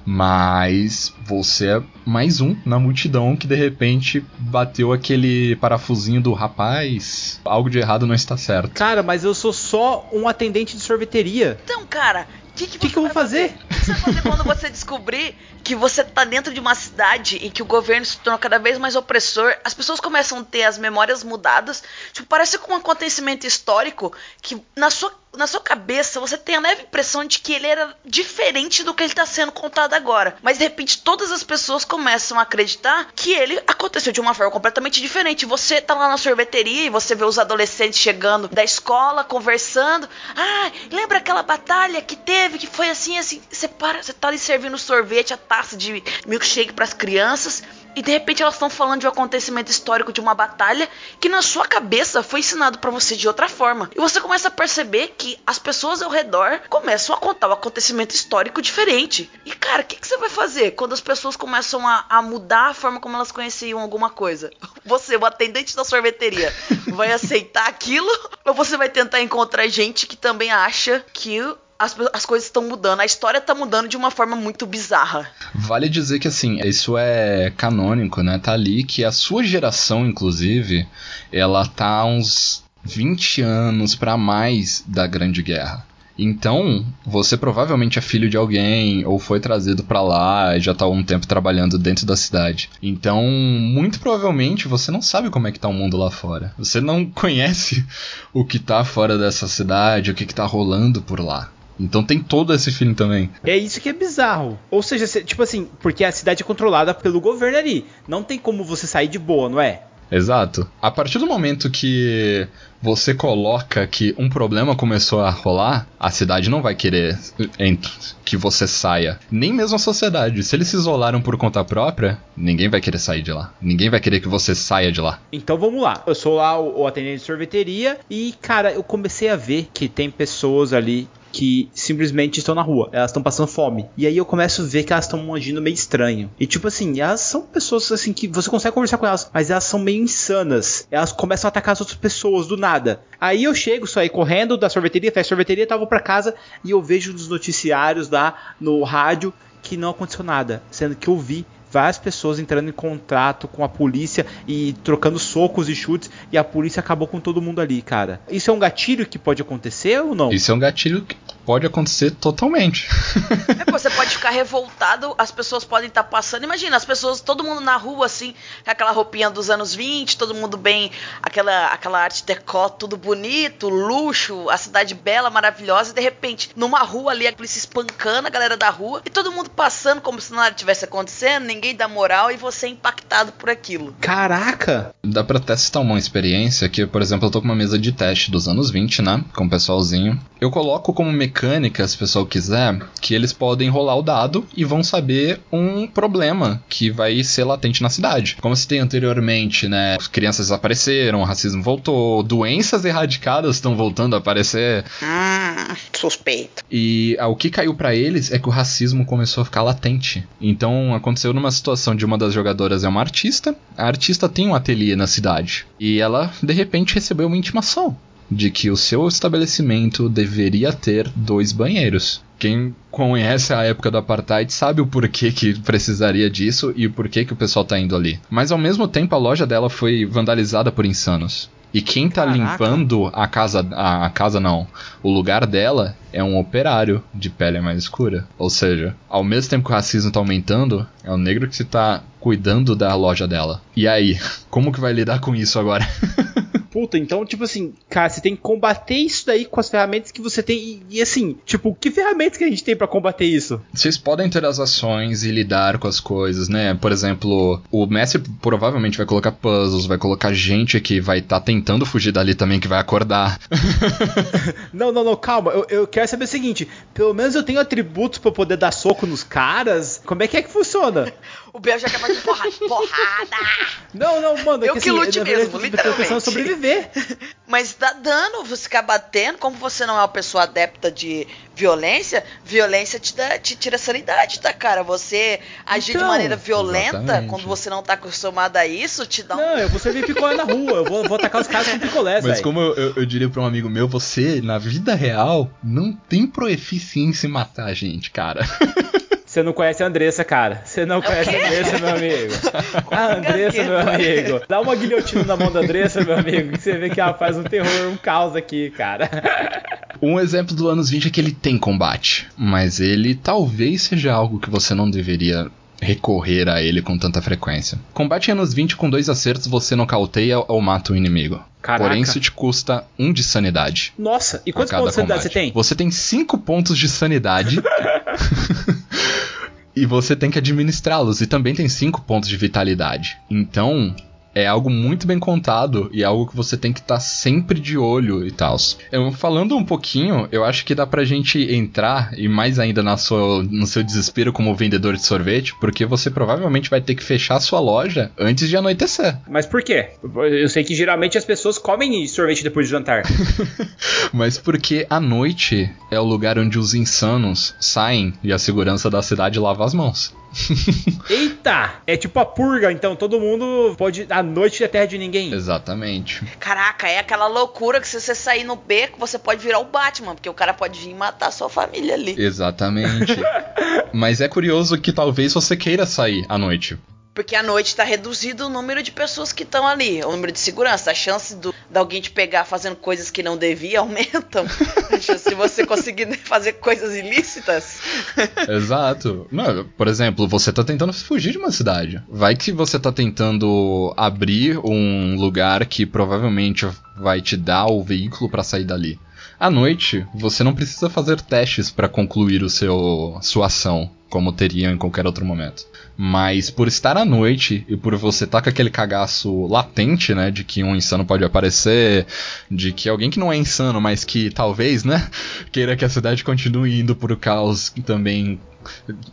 Mas você é mais um na multidão que de repente bateu aquele parafusinho do rapaz, algo de errado não está certo. Cara, mas eu sou só um atendente de sorveteria. Então, cara, o que, que, O que, eu vou vai fazer? O que você vai fazer quando você descobrir que você tá dentro de uma cidade e que o governo se torna cada vez mais opressor? As pessoas começam a ter as memórias mudadas. Tipo, parece com um acontecimento histórico que na sua, na sua cabeça você tem a leve impressão de que ele era diferente do que ele tá sendo contado agora. Mas de repente todas as pessoas começam a acreditar que ele aconteceu de uma forma completamente diferente. Você tá lá na sorveteria e você vê os adolescentes chegando da escola, conversando. Ah, lembra aquela batalha que teve, que foi assim, assim. Você para, você tá ali servindo sorvete, a taça de milkshake pras crianças. E de repente elas estão falando de um acontecimento histórico de uma batalha que na sua cabeça foi ensinado pra você de outra forma. E você começa a perceber que as pessoas ao redor começam a contar um acontecimento histórico diferente. E cara, o que, que você vai fazer quando as pessoas começam a, a mudar a forma como elas conheciam alguma coisa? Você, o atendente da sorveteria, vai aceitar aquilo? Ou você vai tentar encontrar gente que também acha que as, as coisas estão mudando, a história tá mudando de uma forma muito bizarra. Vale dizer que assim, isso é canônico, né? Tá ali que a sua geração, inclusive, ela tá uns 20 anos pra mais da Grande Guerra. Então, você provavelmente é filho de alguém ou foi trazido pra lá e já tá há um tempo trabalhando dentro da cidade. Então, muito provavelmente você não sabe como é que tá o mundo lá fora. Você não conhece o que tá fora dessa cidade, o que, que tá rolando por lá. Então tem todo esse feeling também. É isso que é bizarro. Ou seja, tipo assim, porque a cidade é controlada pelo governo ali. Não tem como você sair de boa, não é? Exato. A partir do momento que você coloca que um problema começou a rolar, a cidade não vai querer que você saia. Nem mesmo a sociedade. Se eles se isolaram por conta própria, ninguém vai querer sair de lá. Ninguém vai querer que você saia de lá. Então vamos lá. Eu sou lá o, o atendente de sorveteria e, cara, eu comecei a ver que tem pessoas ali que simplesmente estão na rua, elas estão passando fome. E aí eu começo a ver que elas estão agindo meio estranho. E tipo assim, elas são pessoas assim que você consegue conversar com elas, mas elas são meio insanas. Elas começam a atacar as outras pessoas do nada. Aí eu chego, saí correndo da sorveteria, fecho a sorveteria, tava para casa e eu vejo nos noticiários lá no rádio que não aconteceu nada, sendo que eu vi várias pessoas entrando em contato com a polícia e trocando socos e chutes e a polícia acabou com todo mundo ali, cara. Isso é um gatilho que pode acontecer ou não? Isso é um gatilho que pode acontecer totalmente. É, você pode ficar revoltado, as pessoas podem estar tá passando. Imagina, as pessoas, todo mundo na rua, assim, com aquela roupinha dos anos 20, todo mundo bem, aquela, aquela arte decó, tudo bonito, luxo, a cidade bela, maravilhosa, e de repente, numa rua ali, a polícia espancando a galera da rua, e todo mundo passando como se nada tivesse acontecendo, ninguém dá moral, e você é impactado por aquilo. Caraca! Dá pra testar uma experiência que, por exemplo, eu tô com uma mesa de teste dos anos 20, né? Com o pessoalzinho. Eu coloco como mecânica se o pessoal quiser, que eles podem rolar o dado e vão saber um problema que vai ser latente na cidade. Como se tem anteriormente, né? Crianças desapareceram, o racismo voltou, doenças erradicadas estão voltando a aparecer. Hum, suspeito. E ah, o que caiu para eles é que o racismo começou a ficar latente. Então aconteceu numa situação de uma das jogadoras é uma artista, a artista tem um ateliê na cidade e ela de repente recebeu uma intimação de que o seu estabelecimento deveria ter dois banheiros. Quem conhece a época do apartheid sabe o porquê que precisaria disso e o porquê que o pessoal tá indo ali. Mas ao mesmo tempo a loja dela foi vandalizada por insanos. E quem tá Caraca. limpando a casa, a, a, casa não, o lugar dela é um operário de pele mais escura. Ou seja, ao mesmo tempo que o racismo tá aumentando, é o negro que se tá cuidando da loja dela. E aí, como que vai lidar com isso agora? Puta, então, tipo assim, cara, você tem que combater isso daí com as ferramentas que você tem. E, e assim, tipo, que ferramentas que a gente tem para combater isso? Vocês podem ter as ações e lidar com as coisas, né? Por exemplo, o mestre provavelmente vai colocar puzzles, vai colocar gente que vai estar tá tentando fugir dali também, que vai acordar. não, não, não, calma. Eu, eu quero saber o seguinte: pelo menos eu tenho atributos para poder dar soco nos caras. Como é que é que funciona? O Bel já quer fazer porrada. porrada. Não, não, mano. É eu que, que assim, lute mesmo, literalmente. sobreviver. Mas dá dano você ficar batendo, como você não é uma pessoa adepta de violência, violência te, dá, te tira a sanidade, tá, cara? Você agir então, de maneira violenta, exatamente. quando você não tá acostumado a isso, te dá um... Não, eu vou servir picolé na rua, eu vou, vou atacar os caras com picolé, Mas véio. como eu, eu, eu, diria pra um amigo meu, você, na vida real, não tem proeficiência em matar a gente, cara. Você não conhece a Andressa, cara. Você não conhece a Andressa, meu amigo. A Andressa, meu amigo. Dá uma guilhotina na mão da Andressa, meu amigo, que você vê que ela faz um terror, um caos aqui, cara. Um exemplo do anos 20 é que ele tem combate, mas ele talvez seja algo que você não deveria recorrer a ele com tanta frequência. Combate em anos 20 com dois acertos você nocauteia ou mata o inimigo. Caraca. Porém, isso te custa um de sanidade. Nossa, e quantos pontos de sanidade você tem? Você tem cinco pontos de sanidade. e você tem que administrá-los. E também tem 5 pontos de vitalidade. Então, é algo muito bem contado e é algo que você tem que estar tá sempre de olho e tal. Falando um pouquinho, eu acho que dá pra gente entrar, e mais ainda na sua, no seu desespero como vendedor de sorvete, porque você provavelmente vai ter que fechar a sua loja antes de anoitecer. Mas por quê? Eu sei que geralmente as pessoas comem sorvete depois de jantar. Mas porque a noite é o lugar onde os insanos saem e a segurança da cidade lava as mãos. Eita! É tipo a purga, então todo mundo pode. A noite é terra de ninguém. Exatamente. Caraca, é aquela loucura que se você sair no beco, você pode virar o Batman, porque o cara pode vir matar a sua família ali. Exatamente. Mas é curioso que talvez você queira sair à noite. Porque à noite está reduzido o número de pessoas que estão ali, o número de segurança. A chance do, de alguém te pegar fazendo coisas que não devia aumentam. a chance de você conseguir fazer coisas ilícitas. Exato. Não, por exemplo, você está tentando fugir de uma cidade. Vai que você está tentando abrir um lugar que provavelmente vai te dar o veículo para sair dali. À noite, você não precisa fazer testes para concluir o seu sua ação. Como teriam em qualquer outro momento. Mas por estar à noite e por você estar tá com aquele cagaço latente, né, de que um insano pode aparecer, de que alguém que não é insano, mas que talvez, né, queira que a cidade continue indo pro caos também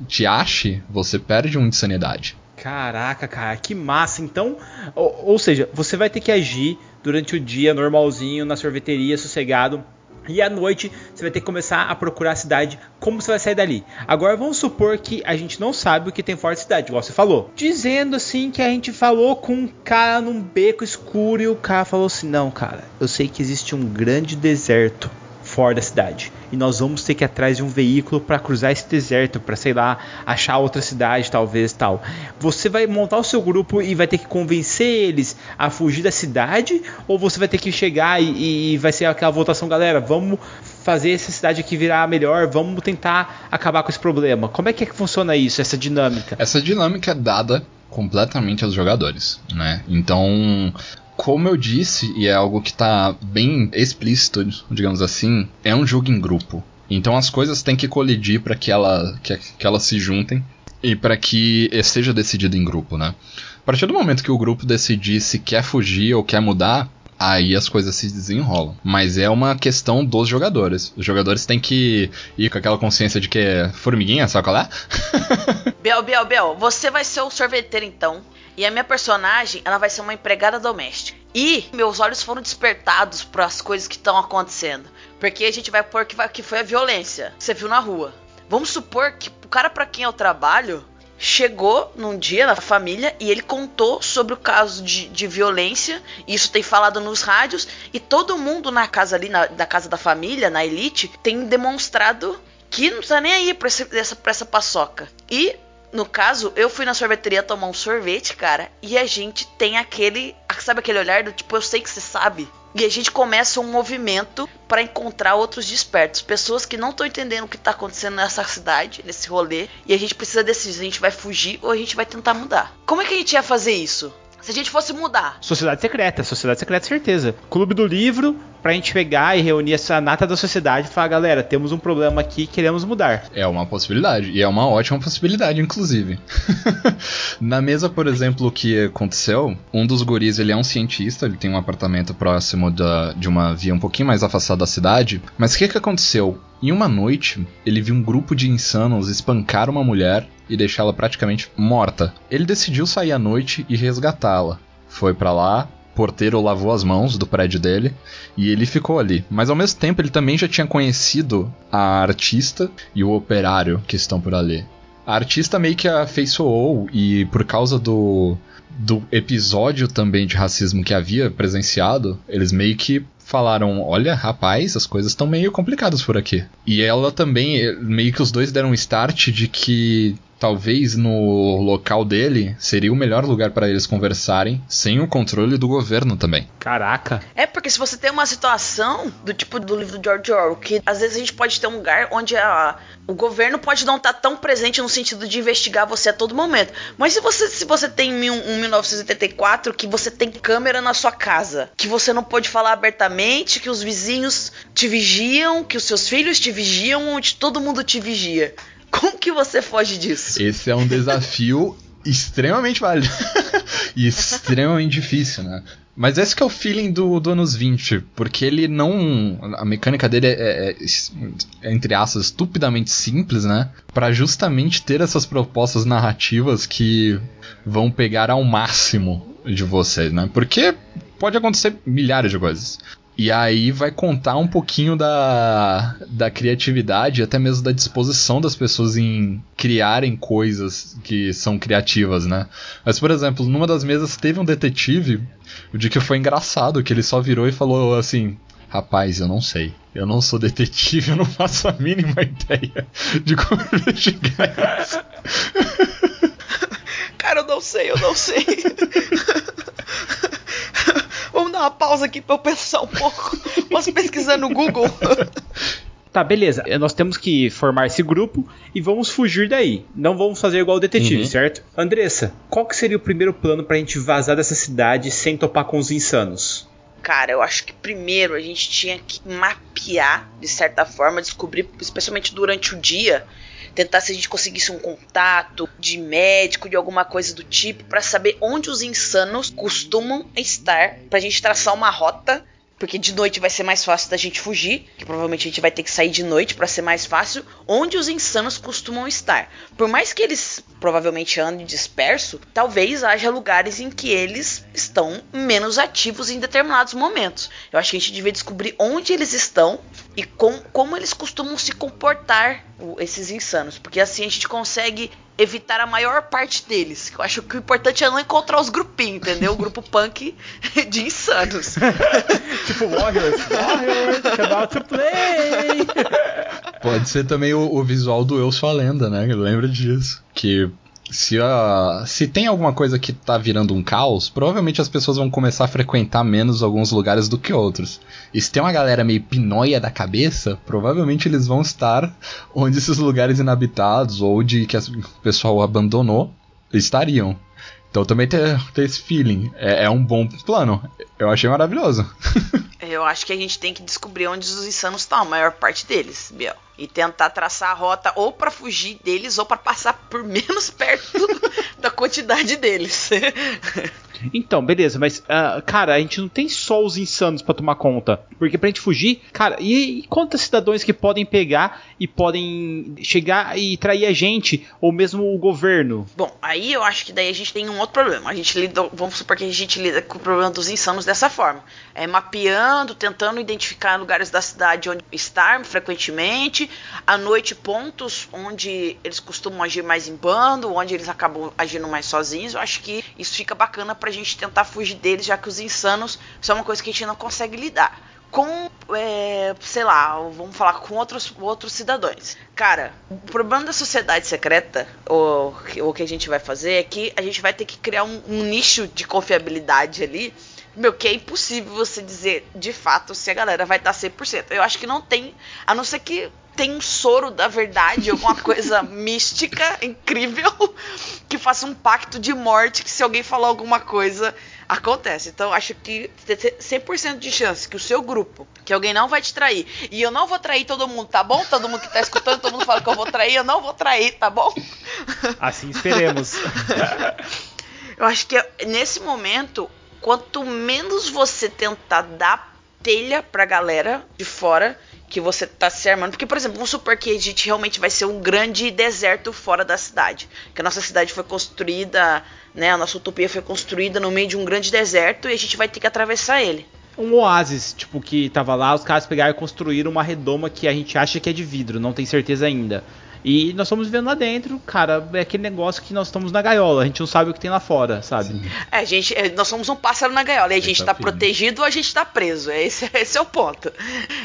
te ache, você perde um de sanidade. Caraca, cara, que massa. Então, ou, ou seja, você vai ter que agir durante o dia normalzinho na sorveteria, sossegado. E à noite você vai ter que começar a procurar a cidade, como você vai sair dali. Agora vamos supor que a gente não sabe o que tem fora da cidade, igual você falou. Dizendo assim que a gente falou com um cara num beco escuro e o cara falou assim: Não, cara, eu sei que existe um grande deserto fora da cidade. E nós vamos ter que ir atrás de um veículo para cruzar esse deserto, para sei lá, achar outra cidade, talvez tal. Você vai montar o seu grupo e vai ter que convencer eles a fugir da cidade, ou você vai ter que chegar e, e vai ser aquela votação, galera, vamos fazer essa cidade aqui virar melhor, vamos tentar acabar com esse problema. Como é que, é que funciona isso, essa dinâmica? Essa dinâmica é dada completamente aos jogadores, né? Então, como eu disse, e é algo que está bem explícito, digamos assim, é um jogo em grupo. Então as coisas têm que colidir para que, ela, que, que elas se juntem e para que seja decidido em grupo, né? A partir do momento que o grupo decidir se quer fugir ou quer mudar, aí as coisas se desenrolam. Mas é uma questão dos jogadores. Os jogadores têm que ir com aquela consciência de que é formiguinha, sabe qual é? Bel, Bel, Bel, você vai ser o sorveteiro então. E a minha personagem, ela vai ser uma empregada doméstica. E meus olhos foram despertados para as coisas que estão acontecendo. Porque a gente vai pôr que, vai, que foi a violência. Você viu na rua. Vamos supor que o cara para quem eu trabalho chegou num dia na família e ele contou sobre o caso de, de violência. Isso tem falado nos rádios. E todo mundo na casa ali, na, da casa da família, na elite, tem demonstrado que não tá nem aí pra, esse, essa, pra essa paçoca. E no caso, eu fui na sorveteria tomar um sorvete, cara, e a gente tem aquele. Sabe aquele olhar do tipo, eu sei que você sabe? E a gente começa um movimento para encontrar outros despertos, pessoas que não estão entendendo o que está acontecendo nessa cidade, nesse rolê, e a gente precisa decidir se a gente vai fugir ou a gente vai tentar mudar. Como é que a gente ia fazer isso? Se a gente fosse mudar. Sociedade secreta, sociedade secreta, certeza. Clube do livro, pra gente pegar e reunir essa nata da sociedade e falar, galera, temos um problema aqui, queremos mudar. É uma possibilidade, e é uma ótima possibilidade, inclusive. Na mesa, por exemplo, o que aconteceu, um dos guris, ele é um cientista, ele tem um apartamento próximo da, de uma via um pouquinho mais afastada da cidade, mas o que que aconteceu? Em uma noite, ele viu um grupo de insanos espancar uma mulher e deixá-la praticamente morta. Ele decidiu sair à noite e resgatá-la. Foi para lá, porteiro lavou as mãos do prédio dele e ele ficou ali. Mas ao mesmo tempo ele também já tinha conhecido a artista e o operário que estão por ali. A artista meio que afeiçoou e por causa do do episódio também de racismo que havia presenciado, eles meio que falaram: Olha, rapaz, as coisas estão meio complicadas por aqui. E ela também, meio que os dois deram um start de que talvez no local dele seria o melhor lugar para eles conversarem, sem o controle do governo também. Caraca. É porque se você tem uma situação do tipo do livro do George Orwell, que às vezes a gente pode ter um lugar onde a, o governo pode não estar tá tão presente no sentido de investigar você a todo momento. Mas se você, se você tem um, um 1984 que você tem câmera na sua casa, que você não pode falar abertamente, que os vizinhos te vigiam, que os seus filhos te vigiam, onde todo mundo te vigia. Como que você foge disso? Esse é um desafio extremamente válido e extremamente difícil, né? Mas esse que é o feeling do, do anos 20, porque ele não. A mecânica dele é, é, é entre aspas, estupidamente simples, né? Para justamente ter essas propostas narrativas que vão pegar ao máximo de vocês, né? Porque pode acontecer milhares de coisas. E aí vai contar um pouquinho da, da criatividade, até mesmo da disposição das pessoas em criarem coisas que são criativas, né? Mas, por exemplo, numa das mesas teve um detetive, o de que foi engraçado, que ele só virou e falou assim: Rapaz, eu não sei. Eu não sou detetive, eu não faço a mínima ideia de como investigar isso. Cara, eu não sei, eu não sei. Dar uma pausa aqui pra eu pensar um pouco. Posso pesquisar no Google? Tá, beleza. Nós temos que formar esse grupo e vamos fugir daí. Não vamos fazer igual o detetive, uhum. certo? Andressa, qual que seria o primeiro plano pra gente vazar dessa cidade sem topar com os insanos? cara, eu acho que primeiro a gente tinha que mapear, de certa forma, descobrir, especialmente durante o dia, tentar se a gente conseguisse um contato de médico, de alguma coisa do tipo, para saber onde os insanos costumam estar, pra gente traçar uma rota porque de noite vai ser mais fácil da gente fugir, que provavelmente a gente vai ter que sair de noite para ser mais fácil, onde os insanos costumam estar. Por mais que eles provavelmente andem disperso, talvez haja lugares em que eles estão menos ativos em determinados momentos. Eu acho que a gente devia descobrir onde eles estão e com, como eles costumam se comportar, esses insanos, porque assim a gente consegue evitar a maior parte deles. Eu acho que o importante é não encontrar os grupinhos, entendeu? O grupo punk de insanos. tipo Warriors. Warriors, about to play! Pode ser também o, o visual do Eu Sou a Lenda, né? Lembra disso. Que se, se tem alguma coisa que tá virando um caos, provavelmente as pessoas vão começar a frequentar menos alguns lugares do que outros. E se tem uma galera meio pinóia da cabeça, provavelmente eles vão estar onde esses lugares inabitados ou de que o pessoal abandonou estariam. Então também tem, tem esse feeling. É, é um bom plano. Eu achei maravilhoso. Eu acho que a gente tem que descobrir onde os insanos estão, a maior parte deles, Biel. E tentar traçar a rota ou para fugir deles ou para passar por menos perto da quantidade deles. Então, beleza, mas, uh, cara, a gente não tem só os insanos para tomar conta. Porque pra gente fugir, cara, e, e quantos cidadãos que podem pegar e podem chegar e trair a gente, ou mesmo o governo? Bom, aí eu acho que daí a gente tem um outro problema. A gente lida, vamos supor que a gente lida com o problema dos insanos dessa forma: é mapeando, tentando identificar lugares da cidade onde estar frequentemente, à noite pontos onde eles costumam agir mais em bando, onde eles acabam agindo mais sozinhos. Eu acho que isso fica bacana pra gente tentar fugir deles, já que os insanos são uma coisa que a gente não consegue lidar. Com, é, sei lá, vamos falar com outros, outros cidadãos. Cara, o problema da sociedade secreta, o, o que a gente vai fazer, é que a gente vai ter que criar um, um nicho de confiabilidade ali meu, que é impossível você dizer de fato se a galera vai estar 100%. Eu acho que não tem, a não ser que tem um soro da verdade, alguma coisa mística, incrível, que faça um pacto de morte que se alguém falar alguma coisa, acontece. Então acho que tem 100% de chance que o seu grupo, que alguém não vai te trair, e eu não vou trair todo mundo, tá bom? Todo mundo que tá escutando, todo mundo fala que eu vou trair, eu não vou trair, tá bom? Assim esperemos. eu acho que nesse momento, quanto menos você tentar dar telha pra galera de fora, que você tá se armando. Porque, por exemplo, vamos supor que a gente realmente vai ser um grande deserto fora da cidade. Que a nossa cidade foi construída, né? A nossa utopia foi construída no meio de um grande deserto e a gente vai ter que atravessar ele. Um oásis, tipo, que tava lá, os caras pegaram e construíram uma redoma que a gente acha que é de vidro, não tem certeza ainda. E nós estamos vivendo lá dentro, cara, é aquele negócio que nós estamos na gaiola, a gente não sabe o que tem lá fora, sabe? Sim. É, gente, é, nós somos um pássaro na gaiola, e a gente está protegido ou a gente está preso. É esse, esse é o ponto.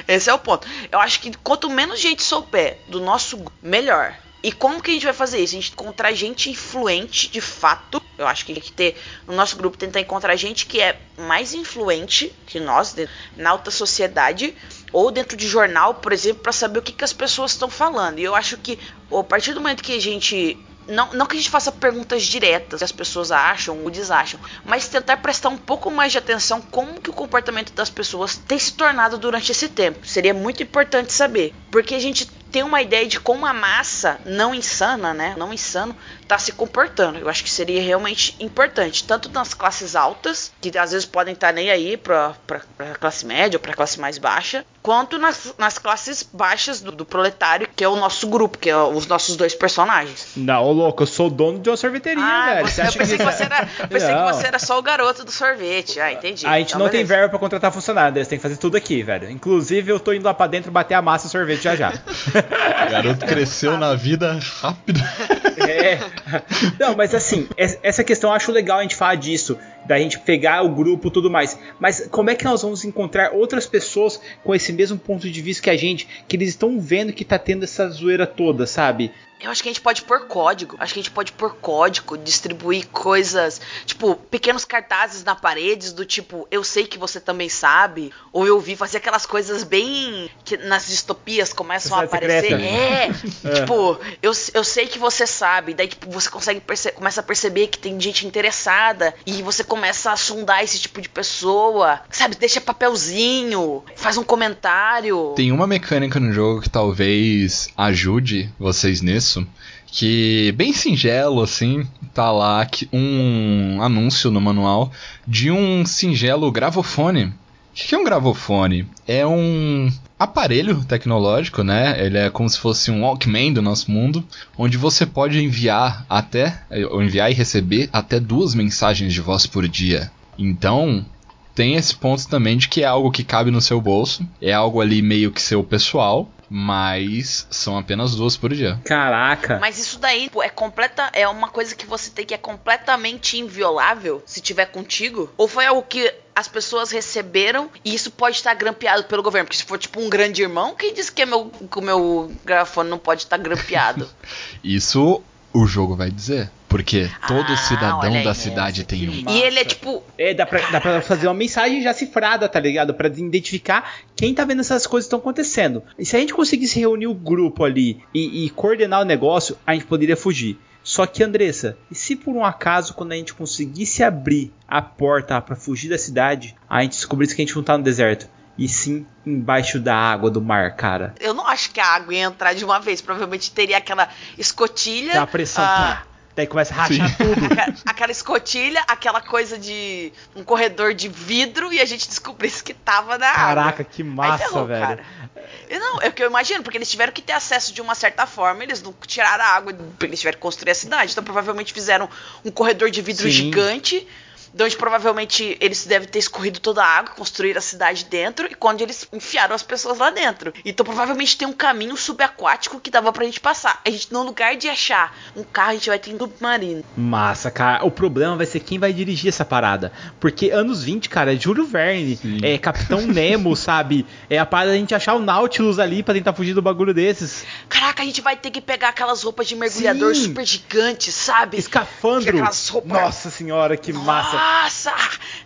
Esse é o ponto. Eu acho que quanto menos gente souber do nosso, melhor. E como que a gente vai fazer isso? A gente encontrar gente influente de fato. Eu acho que tem que ter no nosso grupo tentar encontrar gente que é mais influente que nós na alta sociedade ou dentro de jornal, por exemplo, para saber o que, que as pessoas estão falando. E eu acho que a partir do momento que a gente não, não que a gente faça perguntas diretas que as pessoas acham ou desacham, mas tentar prestar um pouco mais de atenção como que o comportamento das pessoas tem se tornado durante esse tempo. Seria muito importante saber, porque a gente tem uma ideia de como a massa não insana, né, não insano, está se comportando. Eu acho que seria realmente importante, tanto nas classes altas, que às vezes podem estar tá nem aí para a classe média ou para a classe mais baixa, quanto nas, nas classes baixas do, do, proletário, que é o nosso grupo, que é os nossos dois personagens. Não, ô louco, eu sou dono de uma sorveteria, ah, velho. Você, eu pensei, que, você era, pensei que você era só o garoto do sorvete. Ah, entendi. A gente então, não beleza. tem verba para contratar funcionário, eles têm que fazer tudo aqui, velho. Inclusive, eu tô indo lá para dentro bater a massa e sorvete já já. o garoto cresceu na vida rápido. É. Não, mas assim, essa questão eu acho legal a gente falar disso, da gente pegar o grupo e tudo mais. Mas como é que nós vamos encontrar outras pessoas com esse mesmo ponto de vista que a gente, que eles estão vendo que tá tendo essa zoeira toda, sabe? Eu acho que a gente pode pôr código. Acho que a gente pode pôr código, distribuir coisas, tipo, pequenos cartazes na paredes do tipo, eu sei que você também sabe, ou eu vi fazer aquelas coisas bem que nas distopias começam a aparecer. É, é, tipo, eu, eu sei que você sabe, daí tipo, você consegue perce começa a perceber que tem gente interessada e você começa a sondar esse tipo de pessoa, sabe? Deixa papelzinho, faz um comentário. Tem uma mecânica no jogo que talvez ajude vocês nisso. Que bem singelo, assim, tá lá um anúncio no manual de um singelo gravofone. O que é um gravofone? É um aparelho tecnológico, né? Ele é como se fosse um Walkman do nosso mundo, onde você pode enviar até, ou enviar e receber até duas mensagens de voz por dia. Então, tem esse ponto também de que é algo que cabe no seu bolso, é algo ali meio que seu pessoal, mas são apenas duas por dia. Caraca. Mas isso daí pô, é completa, é uma coisa que você tem que é completamente inviolável se tiver contigo? Ou foi algo que as pessoas receberam e isso pode estar grampeado pelo governo? Porque se for tipo um grande irmão, quem disse que, é meu, que o meu grafone não pode estar grampeado? Isso o jogo vai dizer, porque todo Ah, cidadão da cidade tem um. e ele é tipo. É, dá pra, dá pra fazer uma mensagem já cifrada, tá ligado? Pra identificar quem tá vendo essas coisas que estão acontecendo. E se a gente conseguisse reunir o grupo ali e, e coordenar o negócio, a gente poderia fugir. Só que, Andressa, e se por um acaso, quando a gente conseguisse abrir a porta pra fugir da cidade, a gente descobrisse que a gente não tá no deserto, e sim embaixo da água do mar, cara? Eu não acho que a água ia entrar de uma vez. Provavelmente teria aquela escotilha. Dá pressão. ah, Daí começa a rachar Sim. tudo. Aquela, aquela escotilha, aquela coisa de um corredor de vidro e a gente descobrisse que tava na água. Caraca, que massa, ferrou, velho. cara. E Não, é o que eu imagino, porque eles tiveram que ter acesso de uma certa forma, eles não tiraram a água, porque eles tiveram que construir a cidade. Então provavelmente fizeram um corredor de vidro Sim. gigante, de onde provavelmente eles devem ter escorrido toda a água, construíram a cidade dentro, e quando eles enfiaram as pessoas lá dentro. Então provavelmente tem um caminho subaquático que dava pra gente passar. A gente, no lugar de achar um carro, a gente vai ter um submarino. Massa, cara. O problema vai ser quem vai dirigir essa parada. Porque anos 20, cara, é Júlio Verne, Sim. é Capitão Nemo, sabe? É a parada da gente achar o Nautilus ali pra tentar fugir do bagulho desses. Caraca, a gente vai ter que pegar aquelas roupas de mergulhador Sim. super gigantes, sabe? Escafandro. Nossa senhora, que massa. Nossa!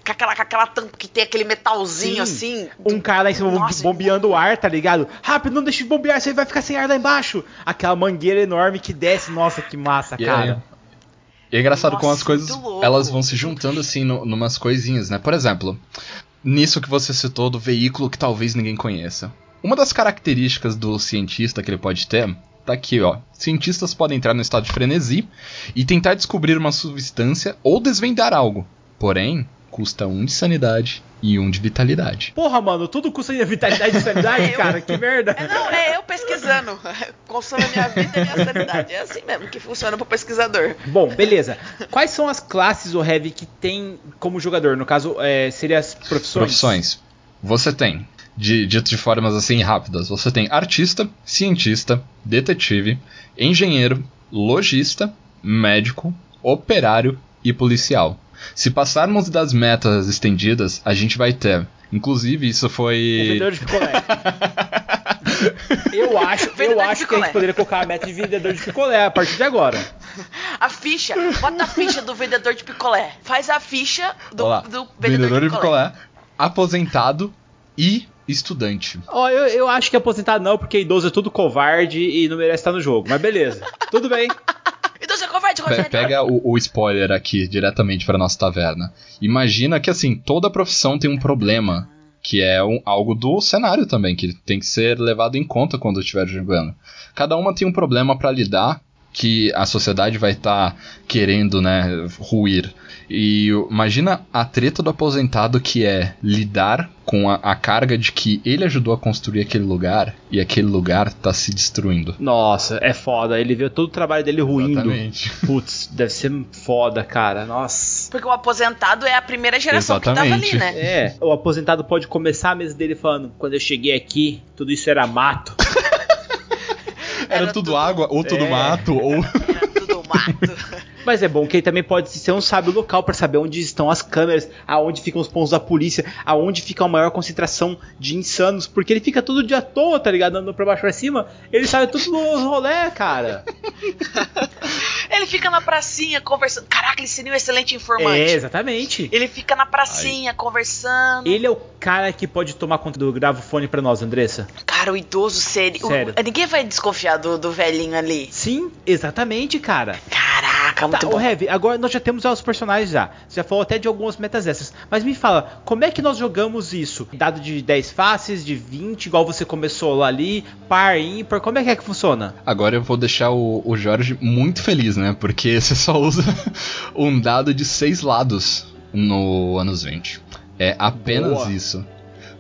Com aquela, com aquela tampa que tem aquele metalzinho Sim. assim. Um cara lá em cima Nossa, bombeando o ar, tá ligado? Rápido, não deixe de bombear, você vai ficar sem ar lá embaixo. Aquela mangueira enorme que desce, nossa, que massa, E cara. E é engraçado Nossa, como as coisas elas vão se juntando assim no, numas coisinhas, né? Por exemplo, nisso que você citou do veículo que talvez ninguém conheça. Uma das características do cientista que ele pode ter tá aqui, ó. Cientistas podem entrar no estado de frenesi e tentar descobrir uma substância ou desvendar algo. Porém, custa um de sanidade e um de vitalidade. Porra, mano, tudo custa vitalidade e sanidade, cara, que merda. É, não, é eu pesquisando. Consome a minha vida e a minha sanidade. É assim mesmo que funciona pro pesquisador. Bom, beleza. Quais são as classes, o Heavy, que tem como jogador? No caso, é, seria as profissões? Profissões. Você tem, de, dito de formas assim rápidas, você tem artista, cientista, detetive, engenheiro, lojista, médico, operário e policial. Se passarmos das metas estendidas, a gente vai ter. Inclusive, isso O foi. vendedor de picolé. Eu acho, Vendedor eu acho que a picolé. gente poderia colocar a meta de vendedor de picolé a partir de agora. A ficha, bota a ficha do vendedor de picolé. Faz a ficha do, Olá, do vendedor de picolé, aposentado e estudante. Ó, eu, eu acho que aposentado não, porque idoso é tudo covarde e não merece estar no jogo. Mas beleza, tudo bem. Então você Pe- Rogério. Pega o, o spoiler aqui diretamente para nossa taverna. Imagina que assim, toda profissão tem um problema, que é um- algo do cenário também, que tem que ser levado em conta quando estiver jogando. Cada uma tem um problema para lidar que a sociedade vai estar querendo, né, ruir. E imagina a treta do aposentado que é lidar com a, a carga de que ele ajudou a construir aquele lugar e aquele lugar tá se destruindo. Nossa, é foda. Ele vê todo o trabalho dele ruindo. Exatamente. Putz, deve ser foda, cara. Nossa. Porque o aposentado é a primeira geração que Exatamente. tava ali, né? É, o aposentado pode começar a mesa dele falando: quando eu cheguei aqui, tudo isso era mato. Era, Era tudo, tudo- água, ou tudo É. mato, ou. Era tudo mato. Mas é bom que ele também pode ser um sábio local pra saber onde estão as câmeras, aonde ficam os pontos da polícia, aonde fica a maior concentração de insanos, porque ele fica todo dia à toa, tá ligado? Andando pra baixo pra cima, ele sabe tudo nos rolé, cara. Ele fica na pracinha conversando. Caraca, ele seria um excelente É, informante. exatamente. Ele fica na pracinha conversando. Ele é o cara que pode tomar conta do gravofone pra nós, Andressa. Cara, o idoso seria. o- Sério. ninguém vai desconfiar do, do velhinho ali. Sim, exatamente, cara. Caraca. Caraca, muito Tá, bom. o Heavy, agora nós já temos os personagens já. Você já falou até de algumas metas extras. Mas me fala, como é que nós jogamos isso? Dado de 10 faces, de 20, igual você começou lá ali, par, ímpar, como é que é que funciona? Agora eu vou deixar o, o Jorge muito feliz, né? Porque você só usa um dado de seis lados no anos 20. É apenas Boa. isso.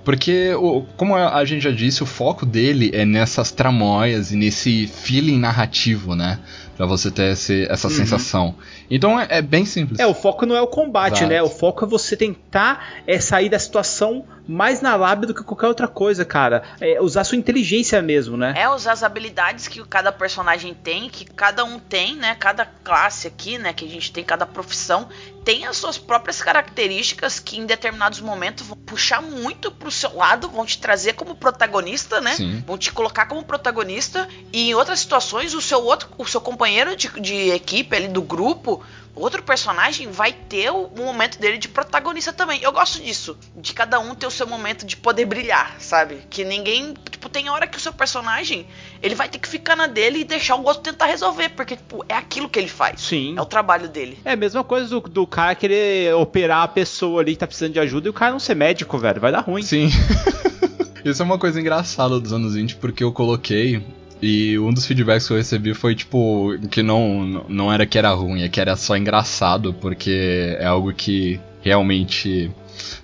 Porque, o- como a a gente já disse, o foco dele é nessas tramóias e nesse feeling narrativo, né? Pra você ter esse- essa sensação. Então é, é bem simples. É, o foco não é o combate, Exato. né? O foco é você tentar é, sair da situação mais na lábia do que qualquer outra coisa, cara. É usar sua inteligência mesmo, né? É usar as habilidades que cada personagem tem, que cada um tem, né? Cada classe aqui, né? Que a gente tem, cada profissão, tem as suas próprias características que em determinados momentos vão puxar muito pro seu lado, vão te trazer como protagonista, né? Sim. Vão te colocar como protagonista. E em outras situações, o seu outro, o seu companheiro de, de equipe ali do grupo. Outro personagem vai ter o, o momento dele de protagonista também. Eu gosto disso. De cada um ter o seu momento de poder brilhar, sabe? Que ninguém. Tipo, tem hora que o seu personagem ele vai ter que ficar na dele e deixar o outro tentar resolver. Porque, tipo, é aquilo que ele faz. Sim. É o trabalho dele. É a mesma coisa do, do cara querer operar a pessoa ali que tá precisando de ajuda e o cara não ser médico, velho. Vai dar ruim. Sim. Isso é uma coisa engraçada dos anos 20, porque eu coloquei. E um dos feedbacks que eu recebi foi, tipo, que não, não era que era ruim, é que era só engraçado, porque é algo que realmente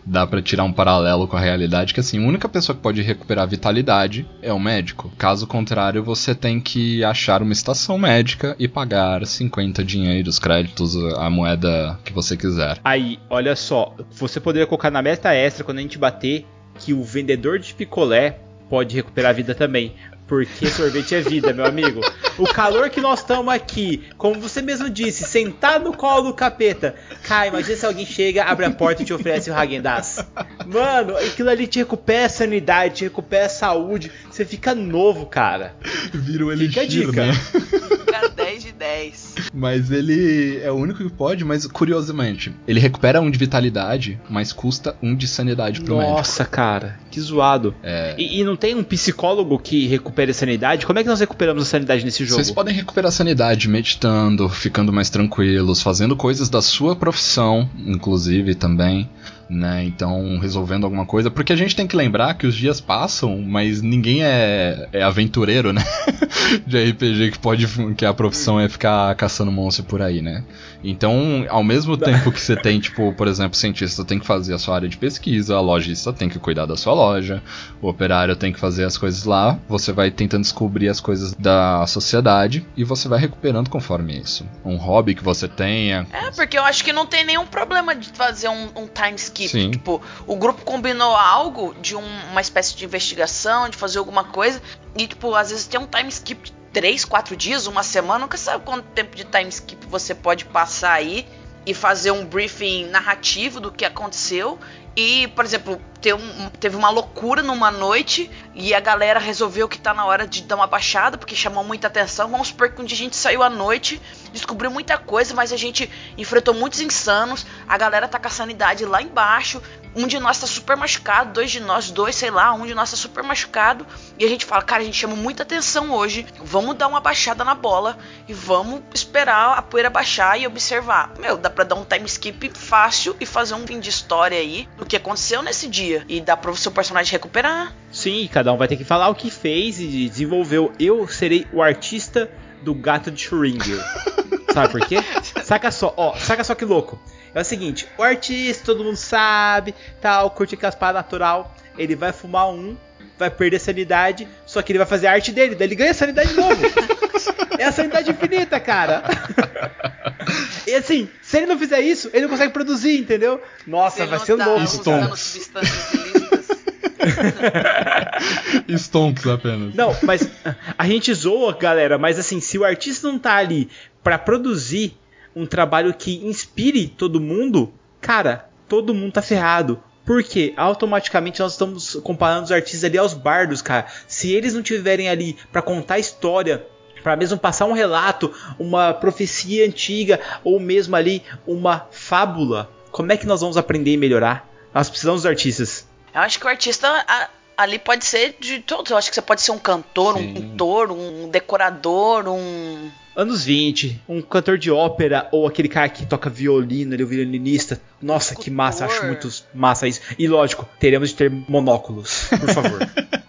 dá pra tirar um paralelo com a realidade, que assim, a única pessoa que pode recuperar a vitalidade é o médico. Caso contrário, você tem que achar uma estação médica e pagar 50 dinheiros, créditos, a moeda que você quiser. Aí, olha só, você poderia colocar na meta extra quando a gente bater que o vendedor de picolé pode recuperar a vida também. Porque sorvete é vida, meu amigo. O calor que nós estamos aqui, como você mesmo disse, sentado no colo do capeta. Cara, imagina se alguém chega, abre a porta e te oferece o Hagendaz. Mano, aquilo ali te recupera a sanidade, te recupera a saúde. Você fica novo, cara. Vira o Fica a elixir, dica. né? Cara, 10 de 10. Mas ele é o único que pode, mas curiosamente, ele recupera um de vitalidade, mas custa um de sanidade pro médico. Nossa, cara, que zoado. É. E, e não tem um psicólogo que recupere a sanidade? Como é que nós recuperamos a sanidade nesse jogo? Vocês podem recuperar a sanidade meditando, ficando mais tranquilos, fazendo coisas da sua profissão, inclusive também, né? Então, resolvendo alguma coisa. Porque a gente tem que lembrar que os dias passam, mas ninguém é, é aventureiro, né? De RPG que pode. que a profissão é ficar caçando monstro por aí, né? Então, ao mesmo tempo que você tem, tipo, por exemplo, o cientista tem que fazer a sua área de pesquisa, a lojista tem que cuidar da sua loja, o operário tem que fazer as coisas lá, você vai tentando descobrir as coisas da sociedade e você vai recuperando conforme isso. Um hobby que você tenha. É, porque eu acho que não tem nenhum problema de fazer um, um time skip. Sim. Tipo, o grupo combinou algo de um- uma espécie de investigação, de fazer alguma coisa, e, tipo, às vezes tem um time skip de 3, 4 dias, uma semana, nunca sabe quanto tempo de time skip você pode passar aí e fazer um briefing narrativo do que aconteceu. E, por exemplo, um- teve uma loucura numa noite e a galera resolveu que tá na hora de dar uma baixada porque chamou muita atenção. Vamos supor que um dia a gente saiu à noite, descobriu muita coisa, mas a gente enfrentou muitos insanos. A galera tá com a sanidade lá embaixo. Um de nós tá super machucado, dois de nós, dois, sei lá, um de nós tá super machucado. E a gente fala, cara, a gente chamou muita atenção hoje. Vamos dar uma baixada na bola e vamos esperar a poeira baixar e observar. Meu, dá pra dar um time skip fácil e fazer um fim de história aí do que aconteceu nesse dia. E dá pro seu personagem recuperar. Sim, cada um vai ter que falar o que fez e desenvolveu. Eu serei o artista do gato de Schrödinger. Sabe por quê? Saca só, ó, saca só que louco. É o seguinte, o artista, todo mundo sabe, tal, curte aquelas paradas natural, ele vai fumar um, vai perder a sanidade, só que ele vai fazer a arte dele, daí ele ganha sanidade de novo. é a sanidade infinita, cara. e assim, se ele não fizer isso, ele não consegue produzir, entendeu? Nossa, vai ser louco, Stonks. apenas. Não, mas a gente zoa, galera, mas assim, se o artista não tá ali pra produzir um trabalho que inspire todo mundo, cara, todo mundo tá ferrado. Porque automaticamente nós estamos comparando os artistas ali aos bardos, cara. Se eles não tiverem ali pra contar história, pra mesmo passar um relato, uma profecia antiga ou mesmo ali uma fábula, como é que nós vamos aprender e melhorar? Nós precisamos dos artistas. Eu acho que o artista, a- ali pode ser de todos. Eu acho que você pode ser um cantor, um Sim. pintor, um decorador, um. Anos 20, um cantor de ópera ou aquele cara que toca violino, ele é o violinista. Nossa, que massa, acho muito massa isso. E lógico, teremos de ter monóculos, por favor.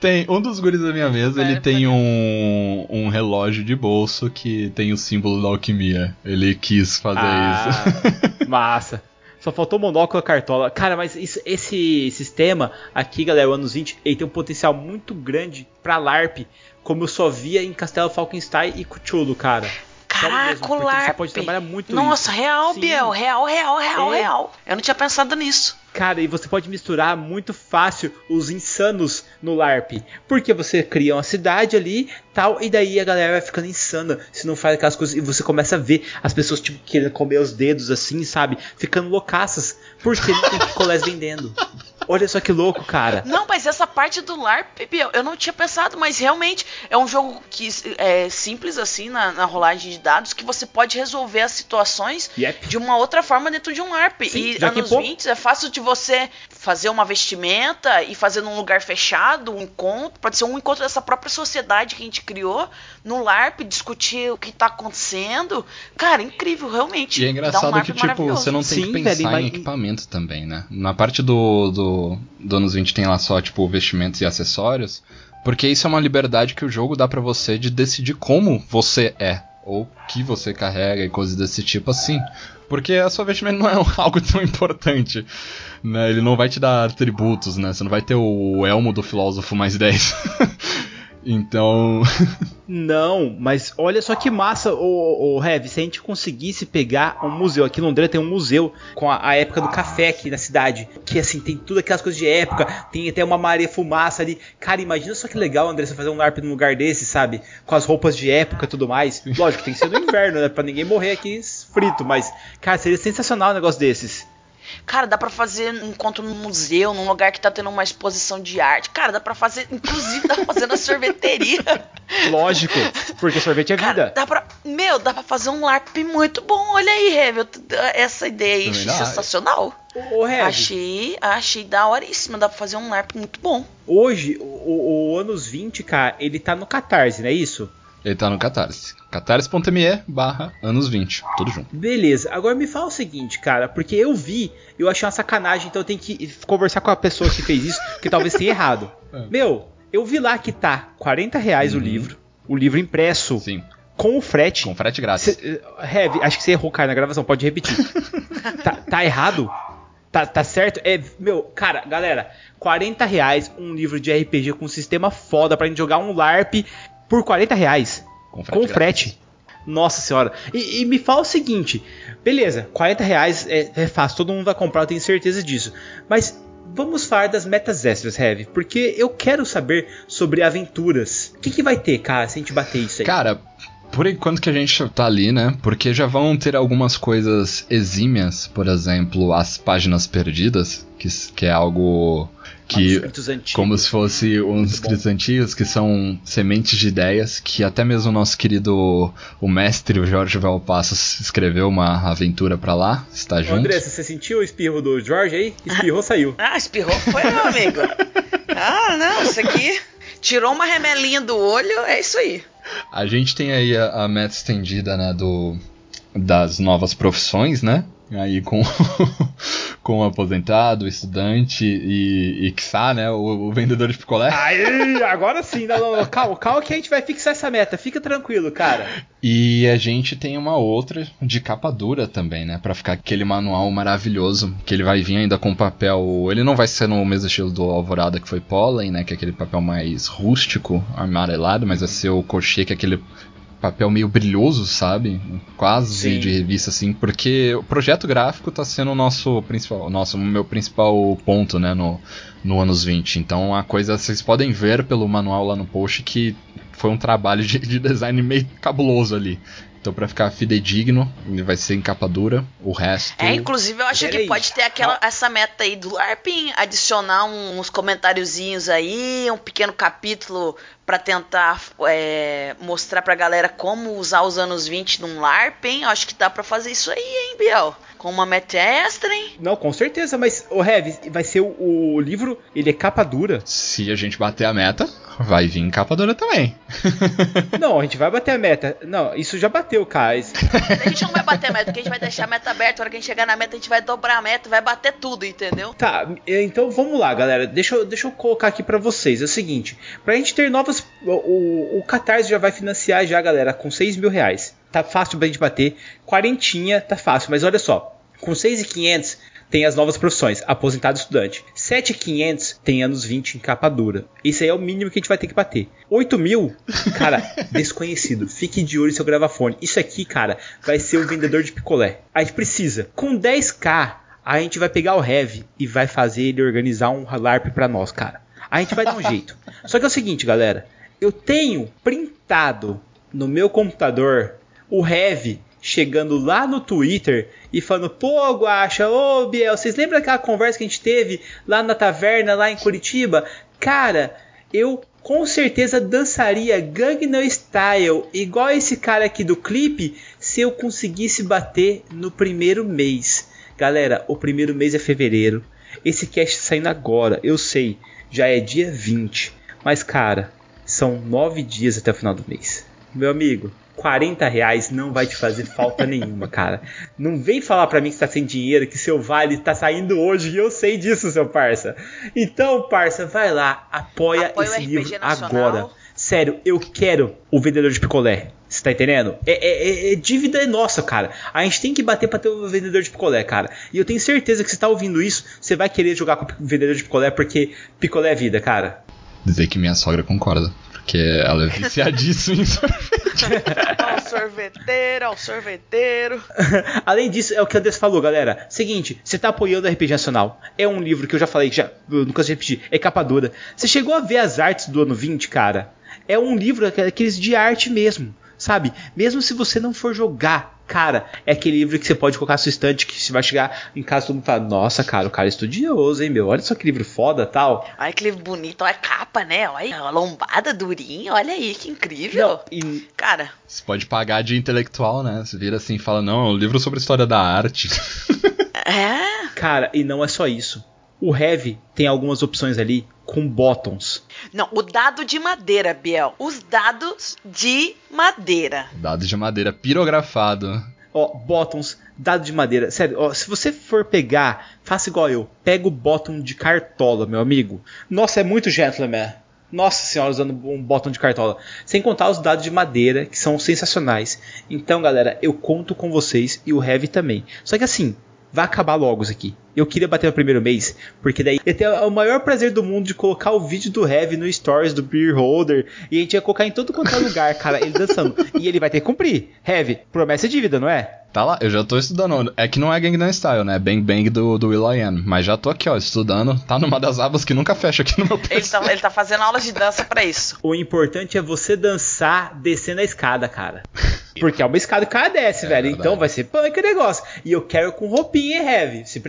Tem um dos guris da minha mesa, ele Vai, tem um, um relógio de bolso que tem o símbolo da alquimia. Ele quis fazer isso. Ah, massa. Só faltou monóculo e cartola. Cara, mas isso- esse sistema aqui, galera, o anos 20, ele tem um potencial muito grande pra LARP, como eu só via em Castelo Falkenstein e Cthulhu, cara. Porque Você pode trabalhar muito Nossa, isso. real, Sim. Biel. Real, real, real, É. real. Eu não tinha pensado nisso. Cara, e você pode misturar muito fácil os insanos no LARP. Porque você cria uma cidade ali, tal, e daí a galera vai ficando insana se não faz aquelas coisas. E você começa a ver as pessoas, tipo, querendo comer os dedos assim, sabe? Ficando loucaças. Porque não tem picolés vendendo. Olha só que louco, cara. Não, mas essa parte do LARP, eu não tinha pensado, mas realmente é um jogo que é simples assim na, na rolagem de dados que você pode resolver as situações Yep. de uma outra forma dentro de um LARP. Sim, e anos equipou. 20 é fácil de você fazer uma vestimenta e fazer num lugar fechado, um encontro, pode ser um encontro dessa própria sociedade que a gente criou no LARP, discutir o que tá acontecendo. Cara, incrível, realmente. E é um engraçado LARP que, tipo, você não tem Sim, que pensar velho, em equipamento também, né? Na parte do, do, do anos 20 tem lá só, tipo, vestimentos e acessórios. Porque isso é uma liberdade que o jogo dá pra você de decidir como você é. Ou que você carrega e coisas desse tipo assim. Porque a sua vestimenta não é algo tão importante. Né? Ele não vai te dar atributos, né? Você não vai ter o elmo do filósofo mais 10. então. Não, mas olha só que massa, o, o Heavy, se a gente conseguisse pegar um museu, aqui em Londrina tem um museu com a, a época do café aqui na cidade, que assim, tem tudo aquelas coisas de época, tem até uma Maria Fumaça ali. Cara, imagina só que legal, André, você fazer um LARP num lugar desse, sabe? Com as roupas de época e tudo mais. Lógico, tem que ser no inverno, né? Pra ninguém morrer aqui frito, mas, cara, seria sensacional um negócio desses. Cara, dá pra fazer um encontro num museu, num lugar que tá tendo uma exposição de arte. Cara, dá pra fazer, inclusive dá pra fazer na sorveteria. Lógico, porque sorvete é Cara, vida. dá pra, meu, dá pra fazer um LARP muito bom. Olha aí, Revel, essa ideia aí, achei dá. sensacional. Ô, Heavy, Achei, achei daoríssima, dá pra fazer um LARP muito bom. hoje, o, o, o anos 20, cara, ele tá no Catarse, não é isso? Ele tá no Catarse. catarse.me barra anos 20. Tudo junto. Beleza, agora me fala o seguinte, cara, porque eu vi, eu achei uma sacanagem, então eu tenho que conversar com a pessoa que fez isso, que talvez tenha errado. É. Meu, eu vi lá que tá 40 reais o livro, o livro impresso, Sim. com o frete. Com frete grátis. Cê, eh, Heavy, acho que você errou, cara, na gravação, pode repetir. tá, tá errado? Tá, tá certo? É, meu, cara, galera, 40 reais um livro de RPG com um sistema foda pra gente jogar um LARP por 40 reais. Com Com frete. Nossa senhora. E, e me fala o seguinte: beleza, 40 reais é, é fácil, todo mundo vai comprar, eu tenho certeza disso. Mas vamos falar das metas extras, Heavy, porque eu quero saber sobre aventuras. O que, que vai ter, cara, se a gente bater isso aí? Cara, por enquanto que a gente tá ali, né? Porque já vão ter algumas coisas exímias, por exemplo, as páginas perdidas, que, que é algo que. Como se fosse uns Muito escritos antigos, que são sementes de ideias, que até mesmo o nosso querido o mestre, o Jorge Valpassos, escreveu uma aventura pra lá, está Ô, junto. Andressa, você sentiu o espirro do Jorge aí? Espirrou, saiu. Ah, espirrou foi, meu amigo. Ah, não, isso aqui tirou uma remelinha do olho, é isso aí. A gente tem aí a, a meta estendida, né, do, das novas profissões, né? Aí com, com o aposentado, o estudante e, e quiçá, né, o, o vendedor de picolé. Aí, agora sim, não, não, não, calma, calma que a gente vai fixar essa meta, fica tranquilo, cara. E a gente tem uma outra de capa dura também, né? Pra ficar aquele manual maravilhoso, que ele vai vir ainda com papel. Ele não vai ser no mesmo estilo do Alvorada que foi Pollen, né? Que é aquele papel mais rústico, amarelado, mas vai ser o Cochê, que é aquele papel meio brilhoso, sabe? Quase Sim. de revista, assim, porque o projeto gráfico tá sendo o nosso principal, nosso, meu principal ponto, né, no, no anos 20. Então a coisa, vocês podem ver pelo manual lá no post que foi um trabalho de, de design meio cabuloso ali. Então, pra ficar fidedigno, vai ser em capa dura. O resto. É, inclusive eu acho Pera que aí. pode ter aquela, essa meta aí do LARPing, adicionar um- uns comentáriozinhos aí, um pequeno capítulo pra tentar é, mostrar pra galera como usar os anos 20 num LARPing. Eu acho que dá pra fazer isso aí, hein, Biel? Com uma meta extra, hein? Não, com certeza, mas o Heavy, vai ser o, o livro, ele é capa dura. Se a gente bater a meta, vai vir capa dura também. Não, a gente vai bater a meta. Não, isso já bateu, cara. A gente não vai bater a meta, porque a gente vai deixar a meta aberta. A hora que a gente chegar na meta, a gente vai dobrar a meta, vai bater tudo, entendeu? Tá, então vamos lá, galera. Deixa eu, deixa eu colocar aqui pra vocês. É o seguinte: pra gente ter novas. O, o, o Catarse já vai financiar, já, galera, com 6 mil reais. Tá fácil pra gente bater. Quarentinha, tá fácil. Mas olha só: com 6,500 tem as novas profissões, aposentado estudante. 7,500 tem anos 20 em capa dura. Isso aí é o mínimo que a gente vai ter que bater. 8 mil, cara, desconhecido. Fique de olho em seu gravafone. Isso aqui, cara, vai ser o vendedor de picolé. A gente precisa. Com 10k, a gente vai pegar o Heavy e vai fazer ele organizar um LARP pra nós, cara. A gente vai dar um jeito. Só que é o seguinte, galera. Eu tenho printado no meu computador o Heavy chegando lá no Twitter e falando: Pô, Guacha, ô Biel, vocês lembram daquela conversa que a gente teve lá na taverna, lá em Curitiba? Cara, eu com certeza dançaria Gangnam Style, igual esse cara aqui do clipe, se eu conseguisse bater no primeiro mês. Galera, o primeiro mês é fevereiro. Esse cast tá saindo agora, eu sei, já é dia 20. Mas, cara, são nove dias até o final do mês. Meu amigo, 40 reais não vai te fazer falta nenhuma, cara. Não vem falar pra mim que você tá sem dinheiro, que seu vale tá saindo hoje, e eu sei disso, seu parça. Então, parça, vai lá, apoia, Apoia esse livro Nacional. agora. Sério, eu quero o vendedor de picolé. Você tá entendendo? É, é- é- é dívida nossa, cara. A gente tem que bater pra ter o vendedor de picolé, cara. E eu tenho certeza que você tá ouvindo isso, você vai querer jogar com o vendedor de picolé, porque picolé é vida, cara. Dizer que minha sogra concorda. Porque ela é viciadíssima em sorvete. Ó, o sorveteiro, ó, o sorveteiro. Além disso, é o que o Andrés falou, galera. Seguinte, você tá apoiando a RPG Nacional. É um livro que eu já falei, que já, eu nunca sei repetir, é capa dura. Você chegou a ver as artes do ano 20, cara? É um livro aqueles de arte mesmo, sabe? Mesmo se você não for jogar, cara, é aquele livro que você pode colocar na sua estante, que você vai chegar em casa e todo mundo fala, nossa, cara, o cara é estudioso, hein, meu? Olha só que livro foda tal. Olha que livro bonito, olha a capa, né? Olha a lombada durinha, olha aí, que incrível. Não, e Cara, Você pode pagar de intelectual, né? Você vira assim e fala, não, é um livro sobre história da arte. é. Cara, e não é só isso. O Heavy tem algumas opções ali com bottoms. Não, o dado de madeira, Biel. Os dados de madeira. Dado de madeira pirografado. Ó, bottoms, dado de madeira. Sério, ó, se você for pegar, faça igual eu. Pega o bottom de cartola, meu amigo. Nossa, é muito gentleman. Nossa senhora, usando um bottom de cartola. Sem contar os dados de madeira, que são sensacionais. Então, galera, eu conto com vocês e o Heavy também. Só que assim, vai acabar logo isso aqui. Eu queria bater no primeiro mês, porque daí eu tenho o maior prazer do mundo de colocar o vídeo do Heavy no Stories do Beer Holder. E a gente ia colocar em todo quanto é lugar, cara, ele dançando. e ele vai ter que cumprir. Heavy, promessa é dívida, não é? Tá lá, eu já tô estudando. É que não é Gangnam Style, né? Bang Bang do, do Will.i.am. Mas já tô aqui, ó, estudando. Tá numa das abas que nunca fecha aqui no meu Ele PC. tá, ele tá fazendo aulas de dança pra isso. O importante é você dançar descendo a escada, cara. Porque é uma escada que o cara desce, velho. verdade. Então vai ser punk o negócio. E eu quero com roupinha hein, heavy. Se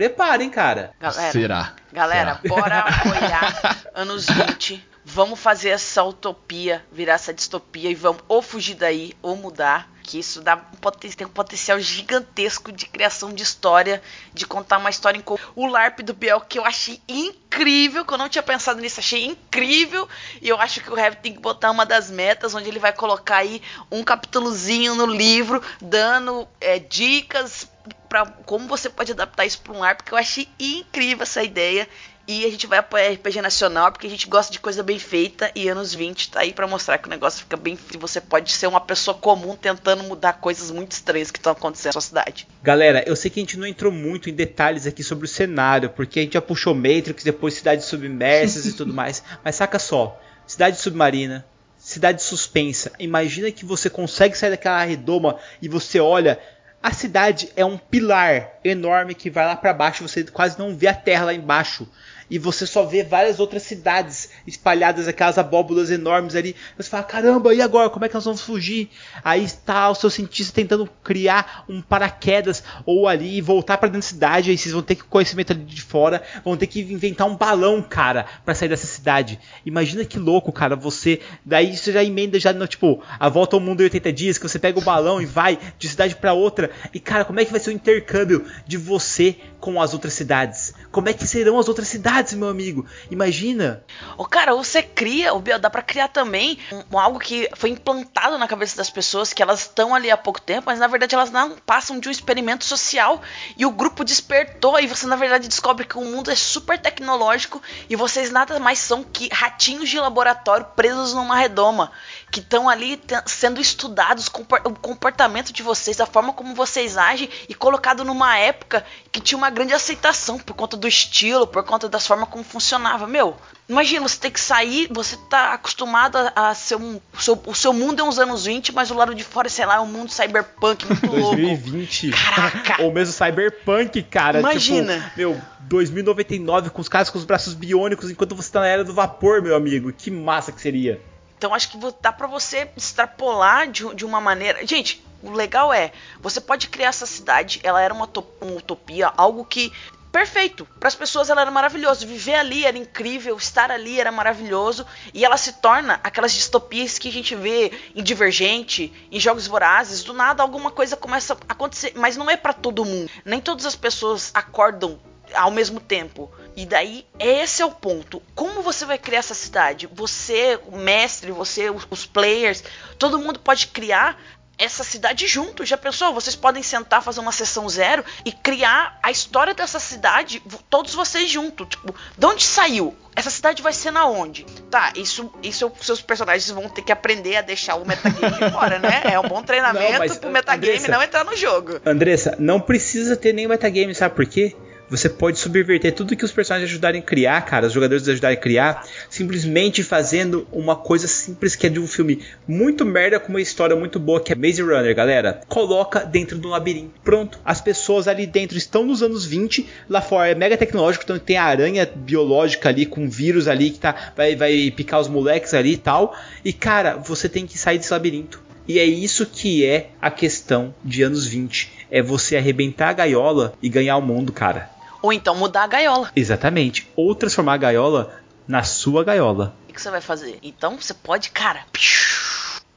preparem, cara. Galera, Será? galera, Será? bora apoiar anos 20. Vamos fazer essa utopia virar essa distopia e vamos ou fugir daí ou mudar. Que isso dá um tem um potencial gigantesco de criação de história, de contar uma história em. O LARP do Biel, que eu achei incrível, que eu não tinha pensado nisso, achei incrível. E eu acho que o Heavy tem que botar uma das metas, onde ele vai colocar aí um capítulozinho no livro, dando é, dicas para como você pode adaptar isso para um LARP, porque eu achei incrível essa ideia. E a gente vai apoiar RPG Nacional porque a gente gosta de coisa bem feita e anos 20 tá aí pra mostrar que o negócio fica bem feito. Você pode ser uma pessoa comum tentando mudar coisas muito estranhas que estão acontecendo na sua cidade. Galera, eu sei que a gente não entrou muito em detalhes aqui sobre o cenário, porque a gente já puxou Matrix, depois cidades submersas e tudo mais. Mas saca só, cidade submarina, cidade suspensa. Imagina que você consegue sair daquela redoma e você olha, a cidade é um pilar enorme que vai lá pra baixo, você quase não vê a terra lá embaixo. E você só vê várias outras cidades espalhadas, aquelas abóboras enormes ali. Você fala, caramba, e agora? Como é que nós vamos fugir? Aí está o seu cientista tentando criar um paraquedas ou ali voltar para dentro da cidade. Aí vocês vão ter que conhecimento ali de fora, vão ter que inventar um balão, cara, para sair dessa cidade. Imagina que louco, cara, você. Daí você já emenda já no tipo, a volta ao mundo em 80 dias, que você pega o balão e vai de cidade para outra. E cara, como é que vai ser o intercâmbio de você com as outras cidades? Como é que serão as outras cidades, meu amigo? Imagina. Ô, cara, você cria, o Biel, dá pra criar também um, algo que foi implantado na cabeça das pessoas, que elas estão ali há pouco tempo, mas na verdade elas não passam de um experimento social. E o grupo despertou, e você na verdade descobre que o mundo é super tecnológico e vocês nada mais são que ratinhos de laboratório presos numa redoma que estão ali sendo estudados o comportamento de vocês, a forma como vocês agem e colocado numa época que tinha uma grande aceitação por conta do estilo, por conta das formas como funcionava. Meu, imagina você ter que sair, você tá acostumado a, a ser um. O seu, o seu, mundo é uns anos 20, mas o lado de fora, sei lá, é um mundo cyberpunk muito 2020. louco. Caraca! Ou mesmo cyberpunk, cara. Imagina! Tipo, meu, 2099 com os caras com os braços biônicos enquanto você tá na era do vapor, meu amigo. Que massa que seria. Então acho que dá para você extrapolar de, de uma maneira. Gente, o legal é, você pode criar essa cidade, ela era uma, uma utopia, algo que perfeito. Para as pessoas ela era maravilhoso. Viver ali era incrível, estar ali era maravilhoso. E ela se torna aquelas distopias que a gente vê em Divergente, em Jogos Vorazes. Do nada alguma coisa começa a acontecer. Mas não é para todo mundo. Nem todas as pessoas acordam ao mesmo tempo. E daí, esse é o ponto. Como você vai criar essa cidade? Você, o mestre, você, os players, todo mundo pode criar essa cidade junto. Já pensou? Vocês podem sentar, fazer uma sessão zero e criar a história dessa cidade, todos vocês juntos. Tipo, de onde saiu? Essa cidade vai ser na onde? Tá, isso, isso seus personagens vão ter que aprender a deixar o metagame fora, né? É um bom treinamento não, mas, pro metagame Andressa, não entrar no jogo. Andressa, não precisa ter nem metagame, sabe por quê? Você pode subverter tudo que os personagens ajudarem a criar, cara, os jogadores ajudarem a criar, simplesmente fazendo uma coisa simples que é de um filme muito merda com uma história muito boa que é Maze Runner, galera. Coloca dentro do labirinto. Pronto. As pessoas ali dentro estão nos anos 20, lá fora é mega tecnológico, então tem a aranha biológica ali com vírus ali que tá vai, vai picar os moleques ali e tal. E cara, você tem que sair desse labirinto. E é isso que é a questão de anos 20. É você arrebentar a gaiola e ganhar o mundo, cara. Ou então mudar a gaiola. Exatamente. Ou transformar a gaiola na sua gaiola. O que você vai fazer? Então você pode, cara,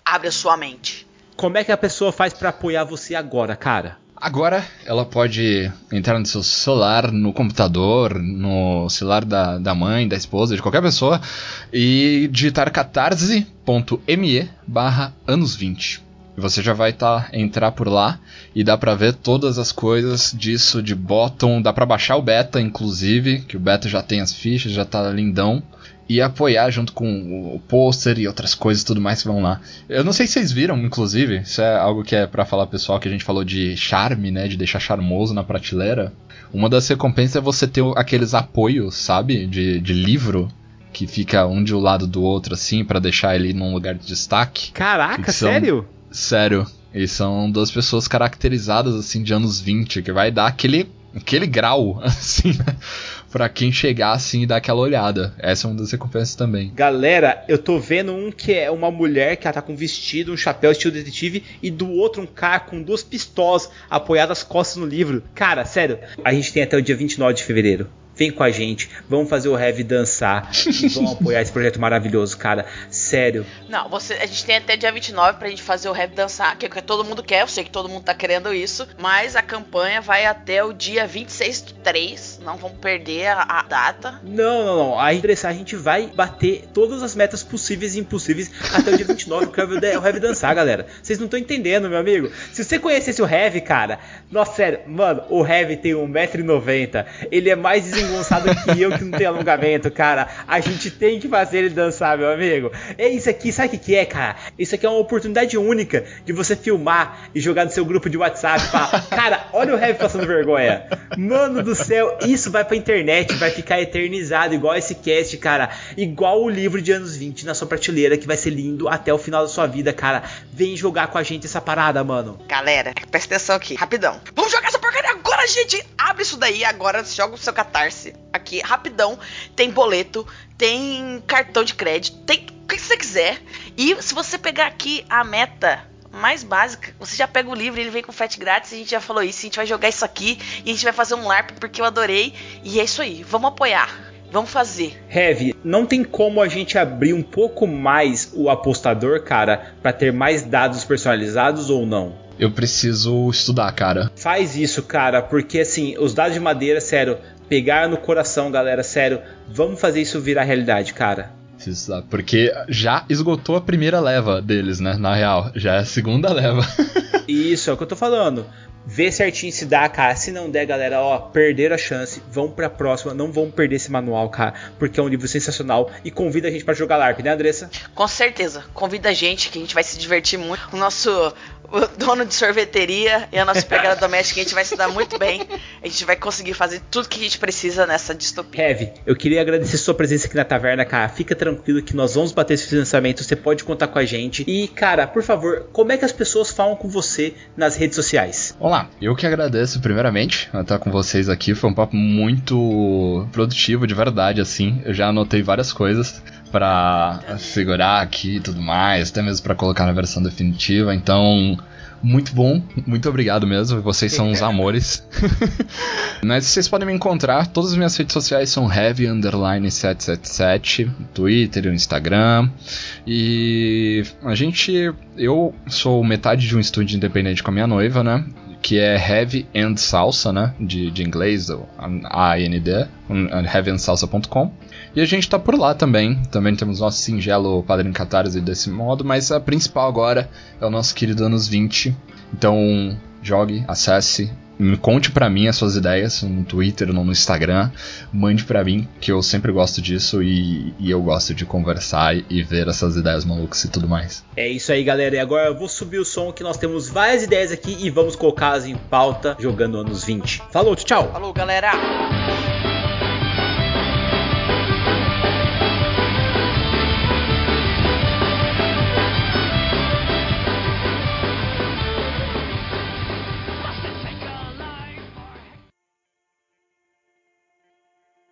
abre a sua mente. Como é que a pessoa faz para apoiar você agora, cara? Agora ela pode entrar no seu celular, no computador, no celular da, da mãe, da esposa, de qualquer pessoa e digitar catarse.me barra anos 20. Você já vai tá, entrar por lá e dá pra ver todas as coisas disso de bottom. Dá pra baixar o beta, inclusive, que o beta já tem as fichas, já tá lindão. E apoiar junto com o pôster e outras coisas tudo mais que vão lá. Eu não sei se vocês viram, inclusive, isso é algo que é para falar pessoal que a gente falou de charme, né? De deixar charmoso na prateleira. Uma das recompensas é você ter aqueles apoios, sabe? De, de livro que fica um de um lado do outro, assim, para deixar ele num lugar de destaque. Caraca, são... sério? Sério. E são duas pessoas caracterizadas, assim, de anos 20, que vai dar aquele, aquele grau, assim, né? Pra quem chegar, assim, e dar aquela olhada. Essa é uma das recompensas também. Galera, eu tô vendo um que é uma mulher que ela tá com um vestido, um chapéu estilo detetive, e do outro um cara com duas pistolas apoiadas costas no livro. Cara, sério, a gente tem até o dia 29 de fevereiro. Vem com a gente, vamos fazer o Heavy dançar e vamos apoiar esse projeto maravilhoso, cara. Sério. Não, você, a gente tem até dia 29 pra gente fazer o Heavy dançar, que é o que todo mundo quer, eu sei que todo mundo tá querendo isso, mas a campanha vai até o dia 26 do 3, não vamos perder a, a data. Não, não, não. A a gente vai bater todas as metas possíveis e impossíveis até o dia 29, que é o Heavy dançar, galera. Vocês não estão entendendo, meu amigo. Se você conhecesse o Heavy, cara, nossa, sério, mano, o Heavy tem 1,90m, ele é mais desengonçado que eu que não tenho alongamento, cara. A gente tem que fazer ele dançar, meu amigo. É isso aqui, sabe o que, é, cara? Isso aqui é uma oportunidade única de você filmar e jogar no seu grupo de WhatsApp. Pra... Cara, olha o Heavy passando vergonha. Mano do céu, isso vai pra internet, vai ficar eternizado, igual esse cast, cara. Igual o livro de anos 20 na sua prateleira, que vai ser lindo até o final da sua vida, cara. Vem jogar com a gente essa parada, mano. Galera, presta atenção aqui, rapidão. Vamos jogar essa porcaria agora, gente! abre isso daí agora, joga o seu catarse aqui, rapidão. Tem boleto, tem cartão de crédito, tem o que você quiser. E se você pegar aqui a meta mais básica, você já pega o livro, ele vem com frete grátis, a gente já falou isso, a gente vai jogar isso aqui e a gente vai fazer um LARP porque eu adorei. E é isso aí, vamos apoiar. Vamos fazer. Heavy, não tem como a gente abrir um pouco mais o apostador, cara, para ter mais dados personalizados ou não? Eu preciso estudar, cara. Faz isso, cara, porque assim, os dados de madeira, sério, pegar no coração, galera, sério, vamos fazer isso virar realidade, cara. Porque já esgotou a primeira leva deles, né? Na real, já é a segunda leva. isso, é o que eu tô falando vê certinho se dá, cara. Se não der, galera, ó, perderam a chance. Vão pra próxima. Não vão perder esse manual, cara. Porque é um livro sensacional. E convida a gente para jogar LARP, né, Andressa? Com certeza. Convida a gente, que a gente vai se divertir muito. O nosso o dono de sorveteria e a nossa pegada doméstica, a gente vai se dar muito bem. A gente vai conseguir fazer tudo que a gente precisa nessa distopia. Heavy, eu queria agradecer sua presença aqui na taverna, cara. Fica tranquilo que nós vamos bater esse financiamento. Você pode contar com a gente. E, cara, por favor, como é que as pessoas falam com você nas redes sociais? Olá, eu que agradeço primeiramente estar com vocês aqui. Foi um papo muito produtivo, de verdade, assim. Eu já anotei várias coisas para segurar aqui e tudo mais, até mesmo para colocar na versão definitiva. Então, muito bom, muito obrigado mesmo. Vocês são uns amores. Mas vocês podem me encontrar, todas as minhas redes sociais são heavy underline 777, Twitter, Instagram. E a gente, eu sou metade de um estúdio independente com a minha noiva, né? que é Heavy and Salsa, né? De, de inglês, A-N-D, heavyandsalsa.com. E a gente tá por lá também. Também temos nosso singelo Padrinho Catarse desse modo, mas a principal agora é o nosso querido Anos 20. Então, jogue, acesse, me conte para mim as suas ideias no Twitter, no Instagram, mande para mim, que eu sempre gosto disso e, e, eu gosto de conversar e ver essas ideias malucas e tudo mais. É isso aí, galera. E agora eu vou subir o som que nós temos várias ideias aqui e vamos colocá-las em pauta jogando anos 20. Falou, tchau. Falou, galera.